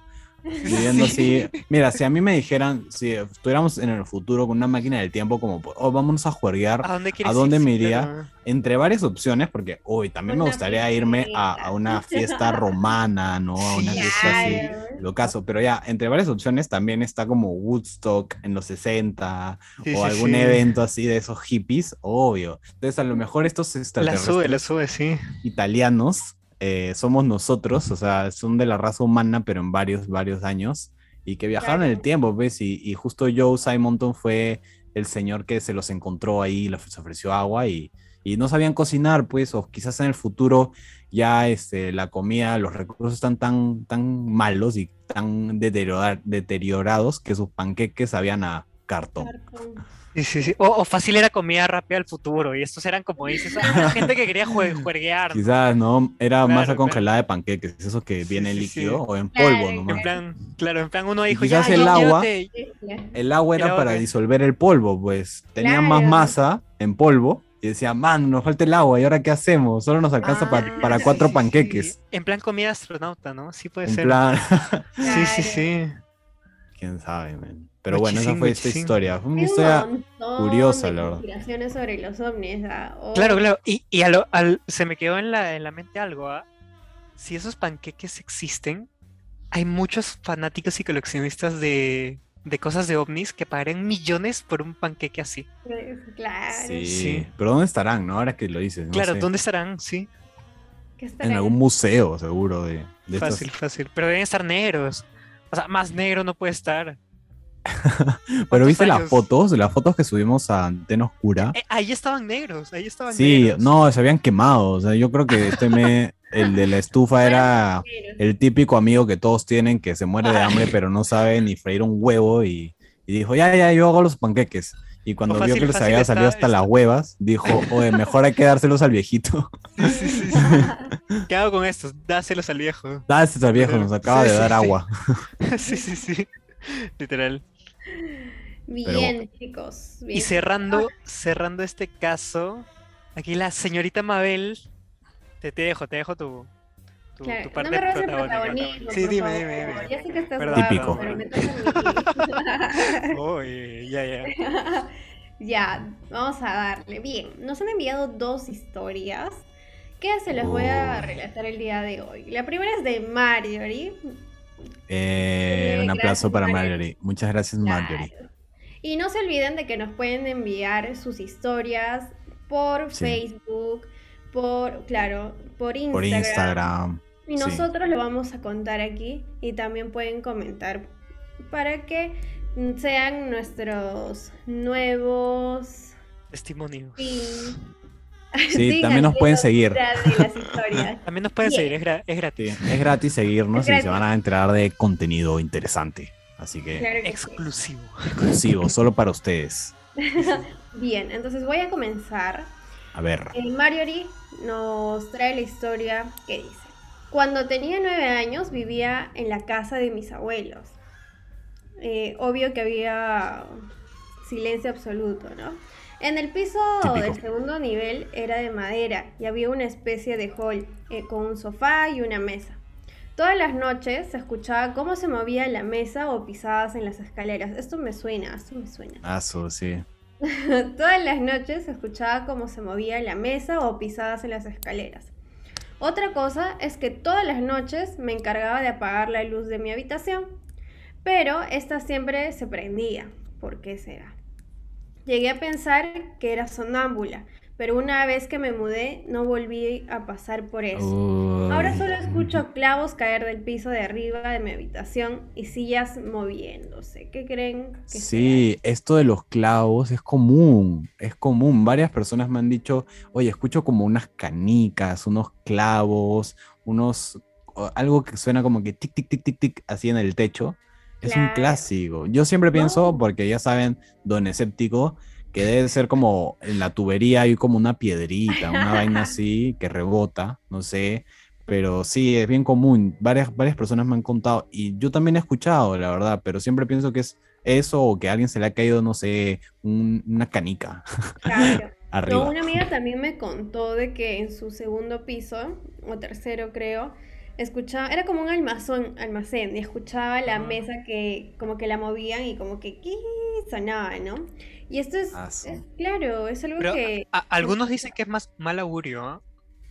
Viviendo así. Mira, si a mí me dijeran, si estuviéramos en el futuro con una máquina del tiempo, como, oh, vámonos a juerguear, ¿A dónde, ¿A dónde ir? me Sí, iría? claro. entre varias opciones, porque hoy también me Una gustaría irme a, a una fiesta romana, ¿no? A una Sí, fiesta así. Lo caso, pero ya, entre varias opciones también está como Woodstock en los 60 Sí, o sí, algún sí. evento así de esos hippies, obvio. Entonces, a lo mejor estos La extraterrestres sube, la sube, sí. italianos eh, somos nosotros, o sea, son de la raza humana, pero en varios, varios años, y que viajaron en el tiempo, ¿ves? Y, y justo Joe Simonton fue el señor que se los encontró ahí, les ofreció agua y, y no sabían cocinar, pues, o quizás en el futuro ya este, la comida, los recursos están tan, tan malos y tan deteriora- deteriorados que sus panqueques sabían a cartón. Sí, sí, sí. O, o fácil era comida rápida al futuro. Y estos eran, como dices, ah, gente que quería jue- juerguear. Quizás, ¿no? Era masa Claro, congelada de panqueques, eso que viene sí, líquido sí. o en Claro, polvo en nomás. En plan, claro, en plan uno dijo, quizás ya, el ya, agua- llévate". Sí, claro. El agua ¿El era agua para disolver el polvo, pues. Tenían más Claro. masa en polvo y decían, man, nos falta el agua, ¿y ahora qué hacemos? Solo nos alcanza Ah, para cuatro sí, panqueques. sí. En plan comida astronauta, ¿no? Sí puede En ser. plan, Sí, sí, sí. quién sabe, man. Pero bueno, esa Muchísimo, fue esta historia. Fue una un historia. curiosa, de la verdad. sobre los ovnis. ¿ah? Oh, Claro, claro. Y, y a lo- al- se me quedó en la, en la mente algo, ¿ah? Si esos panqueques existen, hay muchos fanáticos y coleccionistas de, de cosas de ovnis que pagarían millones por un panqueque así. Claro. Sí. Sí. Pero ¿dónde estarán, no? Ahora que lo dices. no claro, sé. ¿dónde estarán? Sí, ¿Qué En algún museo, seguro, de, de estas- fácil, fácil. Pero deben estar negros. O sea, más negro no puede estar. Pero ¿Cuántos viste las fotos, las fotos que subimos a Antena Oscura. Eh, ahí estaban negros, ahí estaban Sí, negros. no, se habían quemado. O sea, yo creo que este me, el de la estufa era el típico amigo que todos tienen que se muere de hambre, pero no sabe ni freír un huevo y, y dijo, ya, ya, yo hago los panqueques. Y cuando vio que les había está- salido hasta las huevas, dijo, oye, mejor hay que dárselos al viejito. Sí, sí, sí, sí. ¿Qué hago con estos? Dáselos al viejo. Dáselos al viejo, nos acaba Sí, de sí, dar sí. agua. sí, sí, sí. Literal. Bien, chicos. Bien. Y cerrando, cerrando este caso, aquí la señorita Mabel, te, te dejo, te dejo tu, tu, Claro, tu no parte me protagónica. protagonismo. Sí, dime, dime, dime. Ya sé que estás Perdón. Típico. pero me. Uy, ya, ya. ya, vamos a darle. Bien, nos han enviado dos historias que se las voy a relatar el día de hoy. La primera es de Marjorie. Eh, Sí, un aplauso para Marjorie. Marjorie. Muchas gracias, Marjorie. Claro. Y no se olviden de que nos pueden enviar sus historias por Sí. Facebook, por, claro, por Instagram. Por Instagram. Y nosotros lo vamos a contar aquí y también pueden comentar para que sean nuestros nuevos testimonios. Sí, también nos pueden seguir. también nos pueden seguir, es, gratis. es gratis seguirnos y se van a enterar de contenido interesante. Así que, exclusivo. Exclusivo, solo para ustedes. Bien, entonces voy a comenzar. A ver. El Marjorie nos trae la historia que dice. Cuando tenía nueve años vivía en la casa de mis abuelos. Eh, obvio que había silencio absoluto, ¿no? En el piso del segundo nivel era de madera y había una especie de hall eh, con un sofá y una mesa. Todas las noches se escuchaba cómo se movía la mesa o pisadas en las escaleras. Esto me suena, esto me suena. Ah, sí. Todas las noches se escuchaba cómo se movía la mesa o pisadas en las escaleras. Otra cosa es que todas las noches me encargaba de apagar la luz de mi habitación, pero esta siempre se prendía. ¿Por qué será? Llegué a pensar que era sonámbula, pero una vez que me mudé no volví a pasar por eso. Ahora solo escucho clavos caer del piso de arriba de mi habitación y sillas moviéndose. ¿Qué creen? Que sí, esto de los clavos es común, es común. Varias personas me han dicho, oye, escucho como unas canicas, unos clavos, unos algo que suena como que tic tic tic tic tic así en el techo. Es un clásico. Yo siempre pienso, porque ya saben, don escéptico, que debe ser como en la tubería hay como una piedrita, una vaina así que rebota, no sé, pero sí, es bien común. Varias, varias personas me han contado y yo también he escuchado, la verdad, pero siempre pienso que es eso o que a alguien se le ha caído, no sé, una canica. Claro. Arriba. una amiga también me contó de que en su segundo piso, o tercero creo, escuchaba, era como un almacén, almacén, y escuchaba la mesa que como que la movían y como que sonaba, ¿no? Y esto es, ah, claro, es algo que... algunos dicen que es más mal augurio, ¿ah?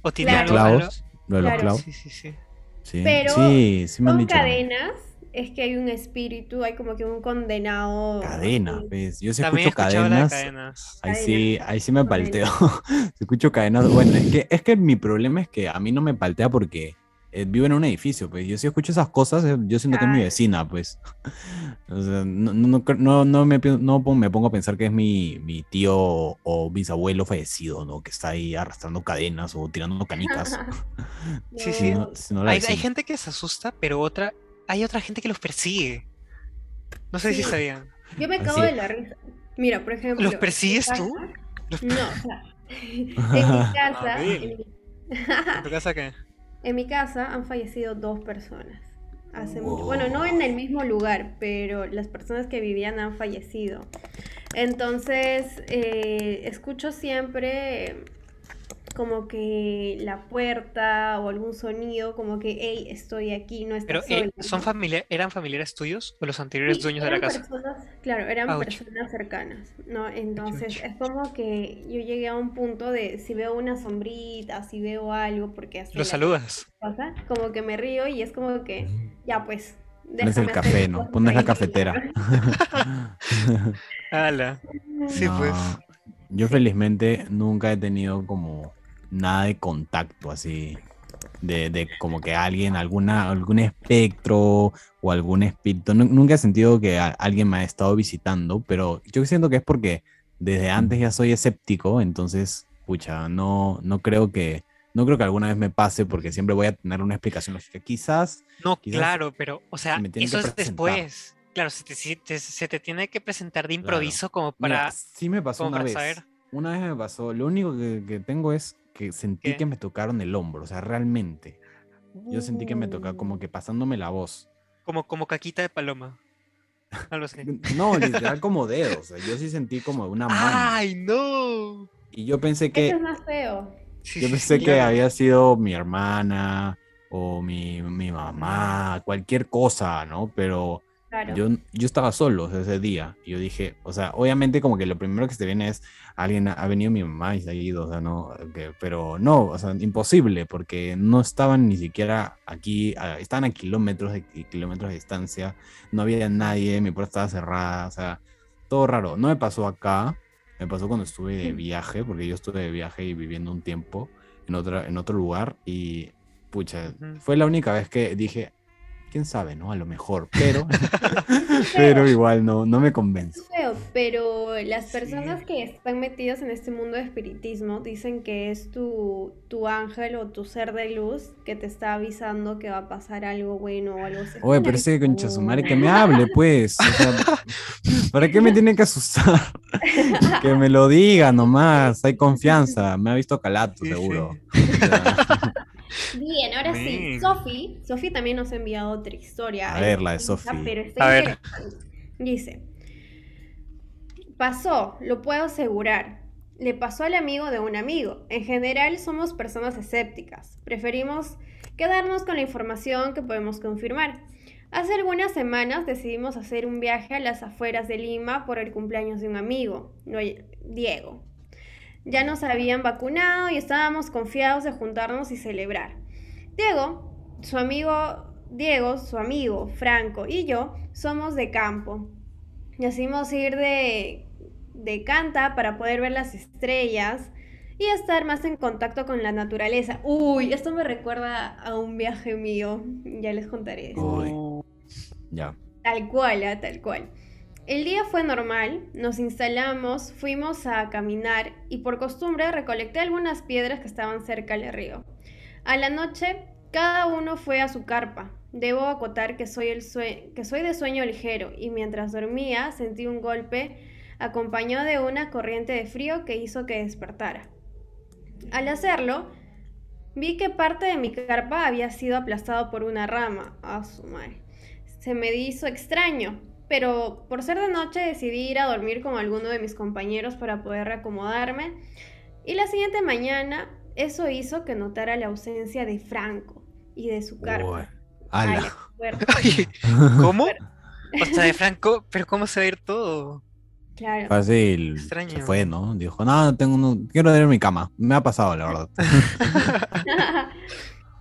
O tiene algo clavos, Lo de los Sí, sí, sí. sí. Pero sí, sí me han dicho. cadenas es que hay un espíritu, hay como que un condenado. Cadena, ¿ves? Yo sí escucho cadenas, cadenas. Ahí sí, ahí sí me palteo. si escucho cadenas, bueno, es que, es que mi problema es que a mí no me paltea porque eh, vivo en un edificio, pues yo si escucho esas cosas, eh, yo siento que es mi vecina, pues. o sea, no, no, no, no, me, no me pongo a pensar que es mi, mi tío o bisabuelo fallecido, ¿no? Que está ahí arrastrando cadenas o tirando canicas. sí, sí. hay, hay, gente que se asusta, pero otra, hay otra gente que los persigue. No sé si sabían. Yo me cago de la risa. Mira, por ejemplo. ¿Los persigues tú? No, o sea, en mi casa. ¿En tu casa qué? En mi casa han fallecido dos personas. Hace mucho. Bueno, no en el mismo lugar, pero las personas que vivían han fallecido. Entonces, eh, escucho siempre como que la puerta o algún sonido, como que, hey, estoy aquí, no Pero, eh, ¿son familia ¿eran familiares tuyos o los anteriores dueños de la casa? claro, eran personas cercanas, ¿no? Entonces, es como que yo llegué a un punto de si veo una sombrita, si veo algo, porque así. Lo saludas. como que me río y es como que, ya pues. Pones el café, ¿no? Pones la cafetera. Hala. Sí, pues. Yo felizmente nunca he tenido como nada de contacto así. De, de, como que alguien, alguna, algún espectro o algún espíritu. nunca he sentido que alguien me ha estado visitando, pero yo siento que es porque desde antes ya soy escéptico, entonces, pucha, no, no creo que. No creo que alguna vez me pase porque siempre voy a tener una explicación lógica. Quizás. No, claro, pero, o sea, eso es después. Claro, se te, se te, tiene que presentar de improviso como para. sí me pasó una vez. Una vez me pasó. Lo único que, que tengo es que sentí que me tocaron el hombro, o sea, realmente. Yo sentí que me tocaba como que pasándome la voz. Como, como caquita de paloma. No, literal como dedos. O sea, yo sí sentí como una mano. ¡Ay, no! Y yo pensé que. Eso es más feo. Yo pensé que había sido mi hermana o mi, mi mamá, cualquier cosa, ¿no? Pero yo, yo estaba solo ese día. Y yo dije, o sea, obviamente como que lo primero que se te viene es, alguien ha, venido mi mamá y se ha ido, o sea, no, pero no, o sea, imposible porque no estaban ni siquiera aquí, estaban a kilómetros de kilómetros de distancia, no había nadie, mi puerta estaba cerrada, o sea, todo raro. No me pasó acá, Me pasó cuando estuve de viaje, porque yo estuve de viaje y viviendo un tiempo en, otra, en otro lugar y, pucha, fue la única vez que dije, quién sabe, ¿no? A lo mejor, pero, pero igual no, no me convence. pero las personas que están metidas en este mundo de espiritismo dicen que es tu, tu ángel o tu ser de luz que te está avisando que va a pasar algo bueno o algo así. Oye, pero ese concha su madre que me hable, pues. ¿Para qué me tiene que asustar? que me lo diga nomás, hay confianza. Me ha visto calato, seguro. Bien, ahora sí. Sofi, Sofi también nos ha enviado otra historia. A ver, la de Sofi. A ver. Dice, pasó, lo puedo asegurar. Le pasó al amigo de un amigo. En general somos personas escépticas. Preferimos quedarnos con la información que podemos confirmar. Hace algunas semanas decidimos hacer un viaje a las afueras de Lima por el cumpleaños de un amigo, Diego. Ya nos habían vacunado y estábamos confiados de juntarnos y celebrar. Diego, su amigo Diego, su amigo Franco y yo somos de campo. Decidimos ir de, de canta para poder ver las estrellas y estar más en contacto con la naturaleza. Uy, esto me recuerda a un viaje mío. Ya les contaré. Uy. Ya. Tal cual, ¿eh? tal cual. El día fue normal, nos instalamos, fuimos a caminar y por costumbre recolecté algunas piedras que estaban cerca del río. A la noche, cada uno fue a su carpa. Debo acotar que soy, de sueño ligero y mientras dormía sentí un golpe acompañado de una corriente de frío que hizo que despertara. Al hacerlo, vi que parte de mi carpa había sido aplastado por una rama. A su madre. Se me hizo extraño, pero por ser de noche decidí ir a dormir con alguno de mis compañeros para poder reacomodarme. Y la siguiente mañana eso hizo que notara la ausencia de Franco y de su carpa. ¿Cómo? O sea, de Franco, pero ¿cómo se va a ir todo? Claro. Fácil. Extraño. Se fue, ¿no? Dijo, no, tengo no, quiero tener mi cama. Me ha pasado, la verdad.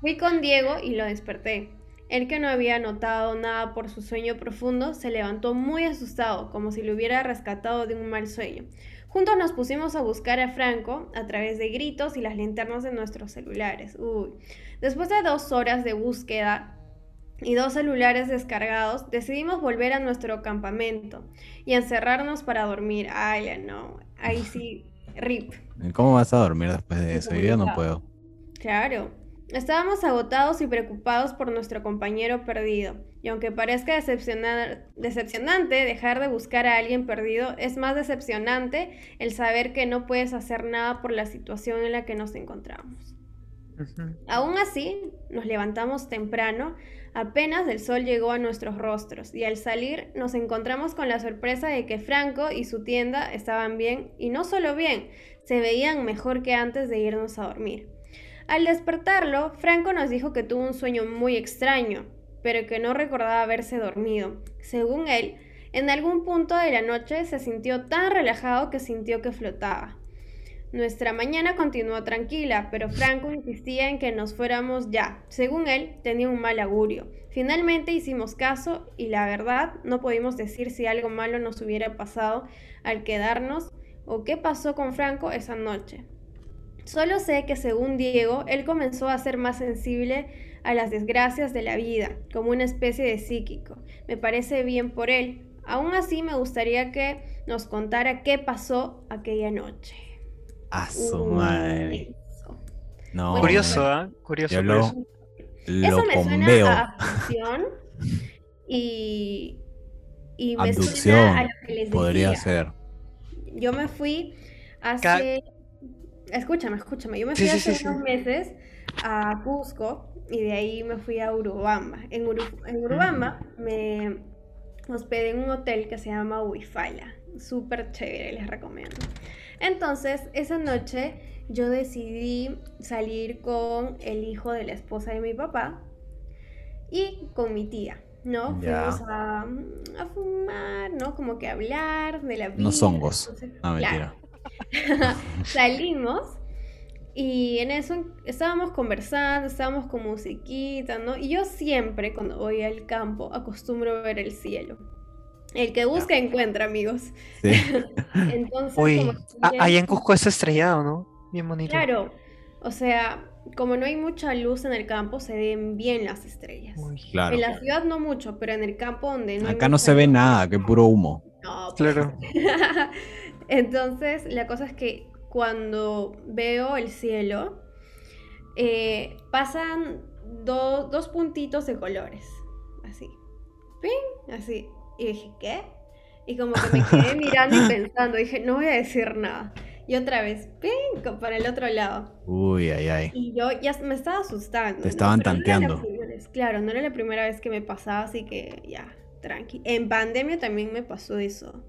Fui con Diego y lo desperté. El que no había notado nada por su sueño profundo se levantó muy asustado, como si lo hubiera rescatado de un mal sueño. Juntos nos pusimos a buscar a Franco a través de gritos y las linternas de nuestros celulares. Uy. Después de dos horas de búsqueda y dos celulares descargados, decidimos volver a nuestro campamento y encerrarnos para dormir. Ay, no. Ahí sí, rip. ¿Cómo vas a dormir después de eso? Yo ya no puedo. Claro. Estábamos agotados y preocupados por nuestro compañero perdido, y aunque parezca decepcionante dejar de buscar a alguien perdido, es más decepcionante el saber que no puedes hacer nada por la situación en la que nos encontramos. Aún así, nos levantamos temprano, apenas el sol llegó a nuestros rostros, y al salir nos encontramos con la sorpresa de que Franco y su tienda estaban bien, y no solo bien, se veían mejor que antes de irnos a dormir. Al despertarlo, Franco nos dijo que tuvo un sueño muy extraño, pero que no recordaba haberse dormido. Según él, en algún punto de la noche se sintió tan relajado que sintió que flotaba. Nuestra mañana continuó tranquila, pero Franco insistía en que nos fuéramos ya. Según él, tenía un mal augurio. Finalmente hicimos caso y la verdad no pudimos decir si algo malo nos hubiera pasado al quedarnos o qué pasó con Franco esa noche. Solo sé que según Diego, él comenzó a ser más sensible a las desgracias de la vida, como una especie de psíquico. Me parece bien por él. Aún así, me gustaría que nos contara qué pasó aquella noche. A su madre. No, curioso, ¿eh? Curioso. lo, Eso me suena a abducción y, y me suena a lo que les podría ser. Yo me fui hace... Escúchame, escúchame. Yo me fui hace unos meses a Cusco y de ahí me fui a Urubamba. En, Urubamba me hospedé en un hotel que se llama Uifala. Súper chévere, les recomiendo. Entonces, esa noche yo decidí salir con el hijo de la esposa de mi papá y con mi tía. ¿no? Fuimos a, fumar, ¿no? Como que hablar de la vida. No hongos. no, mentira. Salimos y en eso estábamos conversando, estábamos con musiquita, ¿no? Y yo siempre cuando voy al campo acostumbro ver el cielo. El que busca encuentra, amigos. Sí. Entonces, Uy, como a- que- ahí en Cusco es estrellado, ¿no? Bien bonito. Claro, o sea, como no hay mucha luz en el campo, se ven bien las estrellas. Uy, Claro. En la ciudad no mucho, pero en el campo donde no hay Acá no mucha se ve luz- nada, que puro humo. No, pues. claro. Entonces, la cosa es que cuando veo el cielo, eh, pasan do- dos puntitos de colores. Así. ¡Ping! Así. Y dije, ¿qué? Y como que me quedé mirando y pensando. Dije, no voy a decir nada. Y otra vez, ¡ping! Para el otro lado. Uy, ay, ay. Y yo ya me estaba asustando. Te estaban no tanteando. vez, claro, no era la primera vez que me pasaba, así que ya, tranqui. En pandemia también me pasó eso.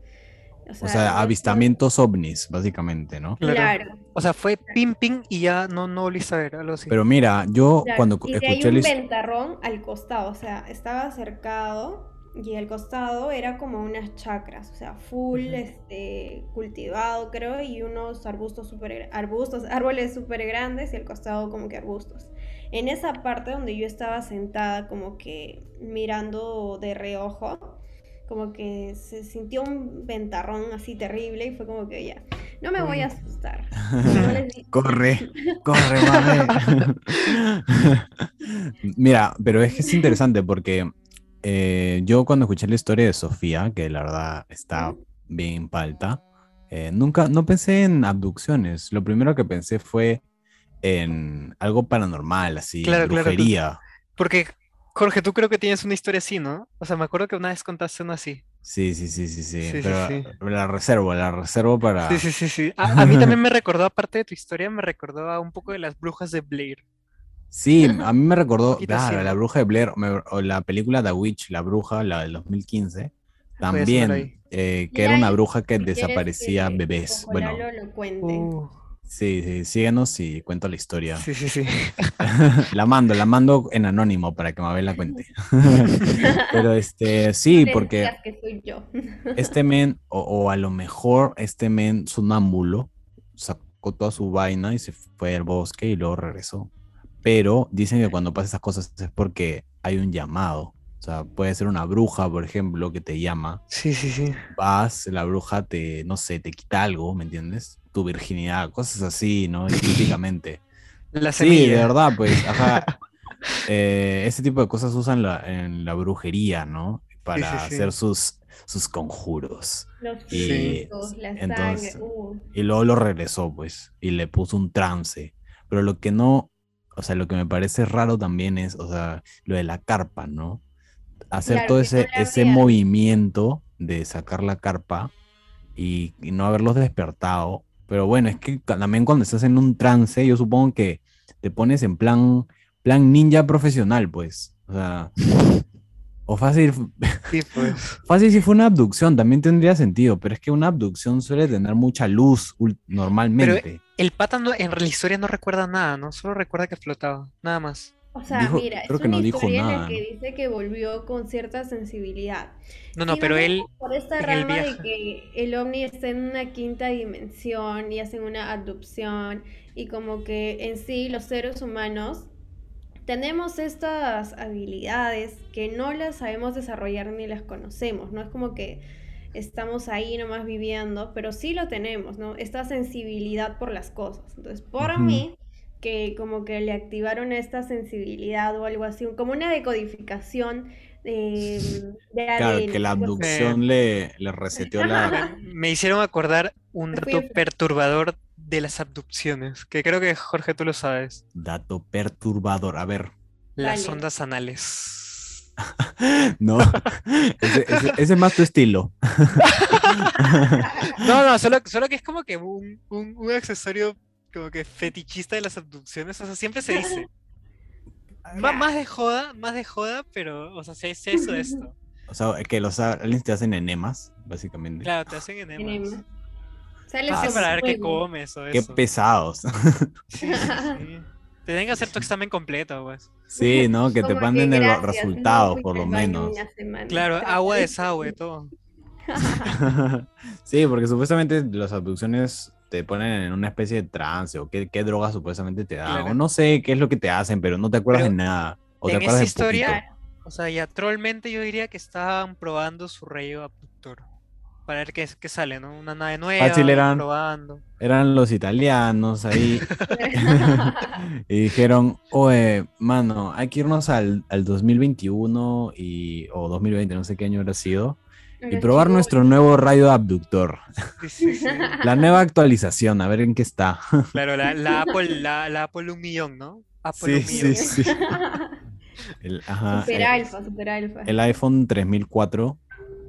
O sea, avistamientos ovnis, básicamente, ¿no? Claro. Claro. O sea, fue ping ping y ya no, no volviste a ver, algo así. Pero mira, yo Claro, cuando y escuché un la his- ventarrón al costado, o sea, estaba cercado y al costado era como unas chacras, o sea, full este, cultivado, creo, y unos arbustos super arbustos, árboles súper grandes y al costado como que arbustos. En esa parte donde yo estaba sentada como que mirando de reojo, como que se sintió un ventarrón así terrible y fue como que ya, no me voy a asustar. Corre, corre, mame. Mira, pero es que es interesante porque eh, yo cuando escuché la historia de Sofía, que la verdad está bien palta, eh, nunca, no pensé en abducciones. Lo primero que pensé fue en algo paranormal, así, Claro, claro. Porque, Jorge, tú creo que tienes una historia así, ¿no? O sea, me acuerdo que una vez contaste una así. Sí, sí, sí, sí, sí. Pero sí. la reservo, la reservo para. Sí, sí, sí, sí. A, a mí también me recordó, aparte de tu historia, me recordó a un poco de las brujas de Blair. Sí, a mí me recordó, claro, así, la bruja de Blair me- o la película The Witch, la bruja, la del 2015, Puede ser también, eh, que Y era una bruja que si desaparecía que bebés. Bueno, lo cuente. Uh, sí, sí, síguenos y cuento la historia. sí, sí, sí. La mando, la mando en anónimo para que Mabel la cuente. Pero este, sí, porque que soy yo. este men, o, o a lo mejor este men sonámbulo, sacó toda su vaina y se fue al bosque y luego regresó. Pero dicen que cuando pasan esas cosas es porque hay un llamado. O sea, puede ser una bruja, por ejemplo, que te llama. Sí, sí, sí. Vas, la bruja te, no sé, te quita algo, ¿me entiendes? Tu virginidad, cosas así, ¿no? Y típicamente. La Sí, de verdad, pues, ajá. Eh, ese tipo de cosas usan la- en la brujería, ¿no? Para sí, sí. hacer sus, sus conjuros. Los Y físicos, la entonces- sangre. uh. Y luego lo regresó, pues, y le puso un trance. Pero lo que no, o sea, lo que me parece raro también es, o sea, lo de la carpa, ¿no? Hacer Claro, todo ese, ese movimiento de sacar la carpa y, y no haberlos despertado. Pero bueno, es que también cuando estás en un trance, yo supongo que te pones en plan, plan ninja profesional, pues. O sea, o fácil, Sí, pues. Fácil si fue una abducción, también tendría sentido, pero es que una abducción suele tener mucha luz normalmente. El pata no- en la historia no recuerda nada, ¿no? Solo recuerda que flotaba, nada más. O sea, Dijo- mira, creo es que no una dijo historia en nada, la que ¿no? dice que volvió con cierta sensibilidad. No, no, pero él, por esta rama de que el ovni está en una quinta dimensión y hacen una adopción y como que en sí los seres humanos tenemos estas habilidades que no las sabemos desarrollar ni las conocemos, no es como que estamos ahí nomás viviendo, pero sí lo tenemos, ¿no? Esta sensibilidad por las cosas. Entonces, por mí, que como que le activaron esta sensibilidad o algo así, como una decodificación de, de Claro, ADN, que la abducción le, le reseteó la... me, hicieron acordar un dato perturbador de las abducciones, que creo que Jorge tú lo sabes. Dato perturbador. A ver, Las Dale. ondas anales. no, ese, ese- ese es más tu estilo. No, no, solo, solo que es como que un, un- un accesorio como que fetichista de las abducciones, o sea, siempre se dice. Más de joda, más de joda, pero, o sea, se dice eso de esto. O sea, que los aliens te hacen enemas, básicamente. Claro, te hacen enemas. Tenemos. Sale Ah, para ver qué comes o Qué eso. pesados. Sí, sí, sí. Te tienen que hacer tu examen completo, pues. Sí, ¿no? Que te manden el- no fui por lo menos. Claro, agua, desagüe, todo. sí, porque supuestamente las abducciones te ponen en una especie de trance o qué, qué drogas supuestamente te dan. Claro. O no sé qué es lo que te hacen, pero no te acuerdas Pero de nada. O te en acuerdas esa poquito. historia- O sea, ya trollmente yo diría que estaban probando su rayo abductor. Abductor. Para ver qué, qué sale, ¿no? Una nave nueva, Fácil eran, probando. eran los italianos ahí y dijeron, oye, mano, hay que irnos al, al 2021 y, o 2020, no sé qué año habrá sido, y probar nuestro nuevo radio abductor. Sí, sí, sí. La nueva actualización, a ver en qué está. Claro, la, la Apple, la, la Apple un millón, ¿no? Sí, Apple un sí, millón. sí. El, ajá, super el- alfa, super alfa. el iPhone 3004.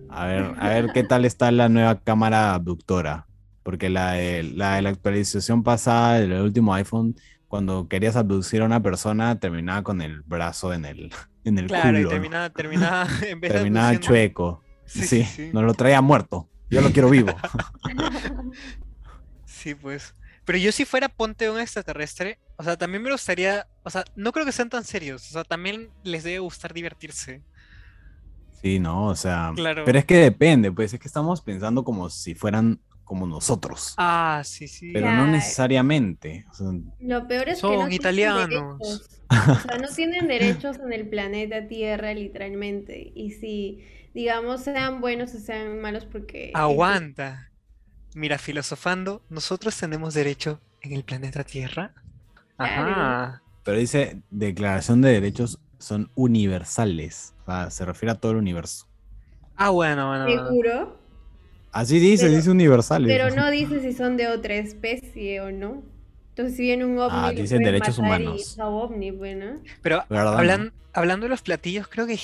A ver, a ver qué tal está la nueva cámara abductora. Porque la de la, de la actualización pasada del último iPhone, cuando querías abducir a una persona, terminaba con el brazo en el, en el Claro, y culo. ¿no? terminaba, terminaba, en vez de Terminaba abduciendo- chueco. Sí, Sí, nos lo traía muerto. Yo lo quiero vivo. Sí, pues. Pero yo si fuera ponte un extraterrestre, o sea, también me gustaría, o sea, no creo que sean tan serios, o sea, también les debe gustar divertirse. Sí, no, o sea. Claro. Pero es que depende, pues es que estamos pensando como si fueran como nosotros. Ah, sí, sí. pero no necesariamente. o sea, Lo peor es que Son no tienen italianos. derechos. O sea, no tienen derechos en el planeta Tierra, literalmente. Y si, digamos, sean buenos o sean malos, porque. Aguanta. Mira, filosofando, nosotros tenemos derecho en el planeta Tierra. Ajá. Pero dice, declaración de derechos son universales. O sea, se refiere a todo el universo. Ah, bueno, bueno. bueno. Seguro. Así dice, Pero- dice universales. Pero no dice si son de otra especie o no. Entonces, si viene un ovni. Ah, dicen derechos y humanos. chao ovni, bueno. Pero ¿Verdad, hablan- hablando de los platillos, creo que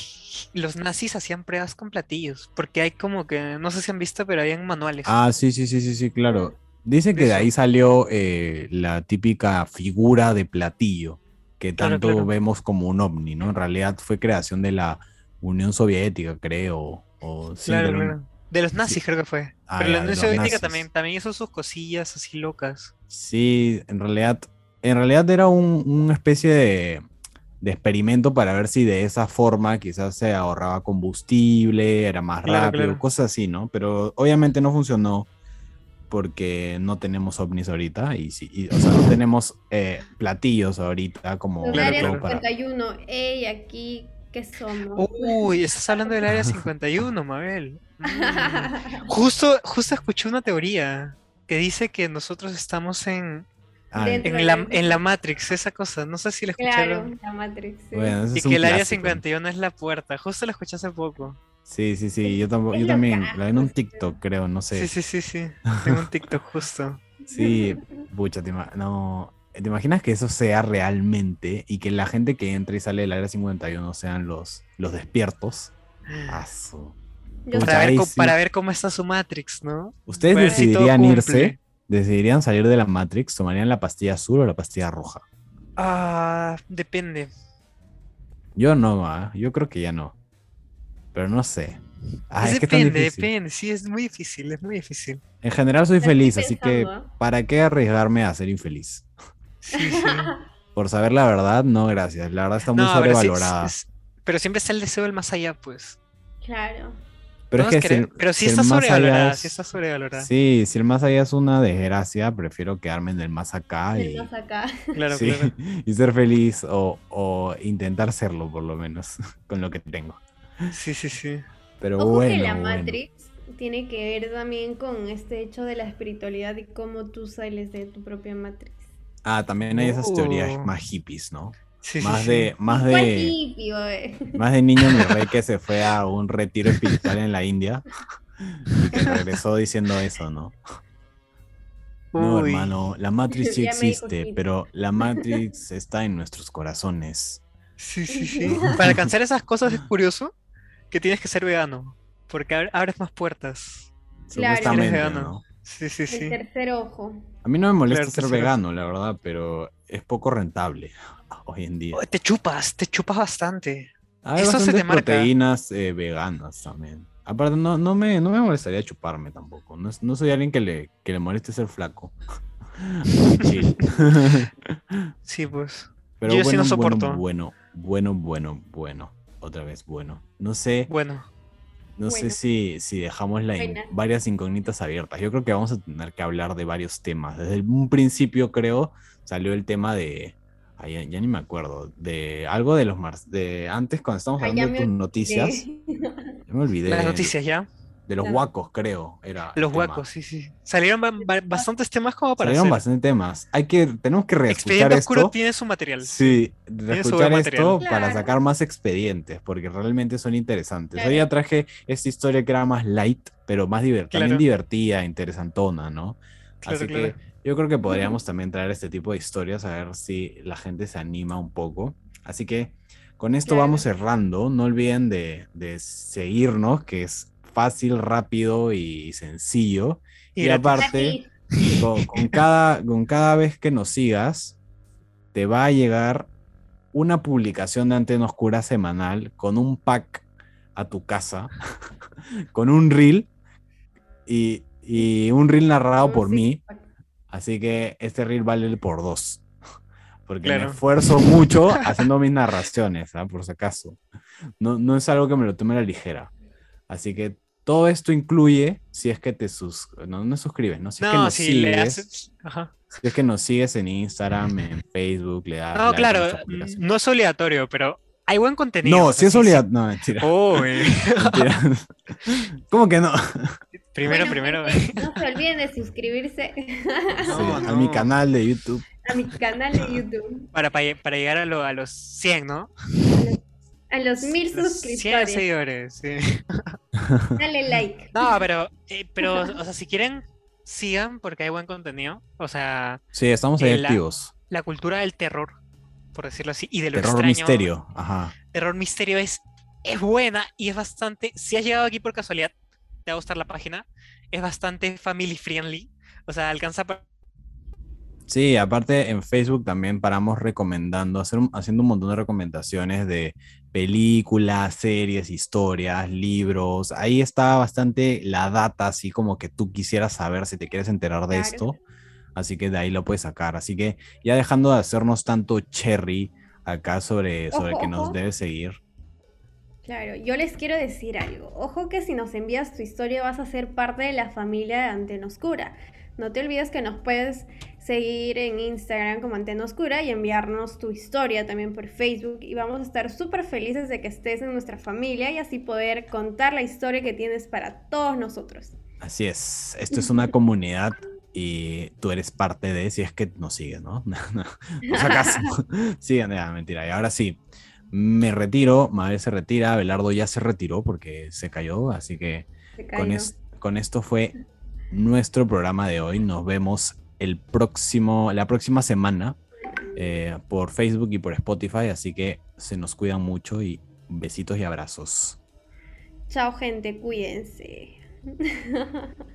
los nazis hacían pruebas con platillos. Porque hay como que, no sé si han visto, pero habían manuales. Ah, sí, sí, sí, sí, sí, claro. Dice que de ahí salió eh, la típica figura de platillo que tanto claro. vemos como un ovni, ¿no? En realidad fue creación de la Unión Soviética, creo. O, sí, claro, de la- claro. De los nazis creo que fue. Ah, Pero ya, la Unión Soviética nazis. también, también hizo sus cosillas así locas. Sí, en realidad, en realidad era un- una especie de, de experimento para ver si de esa forma quizás se ahorraba combustible, era más Claro, rápido, claro. cosas así, ¿no? Pero obviamente no funcionó porque no tenemos ovnis ahorita y, sí, y, o sea, no tenemos eh, platillos ahorita como Claro, área todo claro. para- 51. Ey, aquí, ¿qué somos? Uy, estás hablando del área 51, Mabel. Mm. Justo, justo escuché una teoría que dice que nosotros estamos en, Ah, en la, en la Matrix, esa cosa. No sé si la Claro, escucharon. la Matrix. sí. bueno, ese Y es que el área clásico. 51 es la puerta. Justo la escuché hace poco. Sí, sí, sí, yo, tampoco, yo también, la vi en un. TikTok, creo, no sé. Sí, sí, sí, sí. Tengo un TikTok justo. Sí, pucha, te, no, ¿te imaginas que eso sea realmente y que la gente que entra y sale del área 51 sean los, los despiertos? Asu. Yo Para ver, sí. para ver cómo está su Matrix, ¿no? ¿Ustedes si decidirían irse? ¿Decidirían salir de la Matrix? ¿Tomarían la pastilla azul o la pastilla roja? Ah, depende. Yo no, ah, yo creo que ya no. Pero no sé. Ah, Es depende, difícil. depende. Sí, es muy difícil, es muy difícil. En general soy feliz, así que ¿para qué arriesgarme a ser infeliz? Sí, sí. Por saber la verdad, no, gracias. La verdad está muy No, pero, sí- sobrevalorada. es- pero siempre está el deseo del más allá, pues. Claro. Pero es que si pero sí está más allá sobrevalorada, es- sí está sobrevalorada. Sí, si el más allá es una desgracia, prefiero quedarme en el más acá y, Más acá. Claro, sí, claro. y ser feliz o, o intentar serlo por lo menos con lo que tengo. Sí, sí, sí. Pero Ojo bueno, que la bueno. Matrix tiene que ver también con este hecho de la espiritualidad y cómo tú sales de tu propia Matrix. Ah, también hay esas teorías Oh. más hippies, ¿no? Sí, más sí. de más ¿Cuál de más de niño mi rey que se fue a un retiro espiritual en la India y que regresó diciendo eso, ¿no? No, Uy. hermano, la Matrix sí existe, pero la Matrix está en nuestros corazones. Sí, sí, sí. Para alcanzar esas cosas es curioso que tienes que ser vegano. Porque ab- abres más puertas. Claro. Eres vegano. ¿no? Sí, sí, El sí. tercer ojo. A mí no me molesta Claro, ser vegano, la verdad, pero es poco rentable hoy en día. Te chupas, te chupas bastante. Hay eso se bastantes te marca. proteínas eh, veganas también. Aparte, no, no, me, no me molestaría chuparme tampoco. No, no soy alguien que le, que le moleste ser flaco. Chill. Sí, pues. Pero Yo sí bueno, no soporto. Bueno, bueno, bueno, bueno. Otra vez, bueno. No sé, Bueno, no sé si, si dejamos la in- varias incógnitas abiertas. Yo creo que vamos a tener que hablar de varios temas. Desde un principio, creo, salió el tema de. Ay, ya, ni me acuerdo. De algo de los mars. De antes, cuando estábamos hablando de tus noticias. Ya me olvidé. las noticias ya. De los huacos, creo. Era los huacos, sí, sí. Salieron bastantes temas como para Salieron bastantes temas. Hay que, tenemos que reescuchar esto. Oscuro tiene su material. Sí, reescuchar esto para sacar más expedientes, porque realmente son interesantes. Hoy ya traje esta historia que era más light, pero más divertida, también divertida, interesantona, ¿no? Así que yo creo que podríamos también traer este tipo de historias a ver si la gente se anima un poco. Así que con esto vamos cerrando. No olviden de, de seguirnos, que es fácil, rápido y sencillo. Y, aparte, con, cada, con cada vez que nos sigas, te va a llegar una publicación de Antena Oscura semanal con un pack a tu casa, con un reel y, un reel narrado por mí. Así que este reel vale por dos. Porque me esfuerzo mucho haciendo mis narraciones, ¿ah? por si acaso. No, no es algo que me lo tome a la ligera. Así que todo esto incluye, si es que te sus... no, no suscribes, ¿no? Si es que nos sigues, Si es que nos sigues en Instagram, en Facebook, le das. No, claro, no es obligatorio, pero hay buen contenido. No, si es obligatorio. No, mentira. mentira. ¿Cómo que no? Primero, primero. No se olviden de suscribirse. A mi canal de YouTube. A mi canal de YouTube. Para, para, llegar a, a los 100, ¿no? A los mil suscriptores. 100 seguidores, sí. Dale like. No, pero, eh, pero, o sea, si quieren, sigan porque hay buen contenido. O sea. Sí, estamos ahí eh, activos. La cultura del terror, por decirlo así, y de lo terror misterio, ajá. Terror misterio es, es buena y es bastante. Si has llegado aquí por casualidad, te va a gustar la página. Es bastante family friendly. O sea, alcanza para Sí, aparte en Facebook también paramos recomendando, hacer haciendo un montón de recomendaciones de películas, series, historias, libros. Ahí está bastante la data, así como que tú quisieras saber si te quieres enterar de esto. Así que de ahí lo puedes sacar. Así que ya dejando de hacernos tanto cherry acá sobre, sobre que nos debe seguir. Claro, yo les quiero decir algo. Ojo que si nos envías tu historia vas a ser parte de la familia de Antena Oscura. No te olvides que nos puedes seguir en Instagram como Antena Oscura y enviarnos tu historia también por Facebook y vamos a estar súper felices de que estés en nuestra familia y así poder contar la historia que tienes para todos nosotros. Así es, esto es una comunidad y tú eres parte de, si es que nos sigues, ¿no? no, no, mentira. Y ahora sí, me retiro, Mabel se retira, Abelardo ya se retiró porque se cayó, así que Con, con esto fue nuestro programa de hoy. Nos vemos el próximo, la próxima semana eh, por Facebook y por Spotify, así que se nos cuidan mucho y besitos y abrazos. Chao gente, cuídense.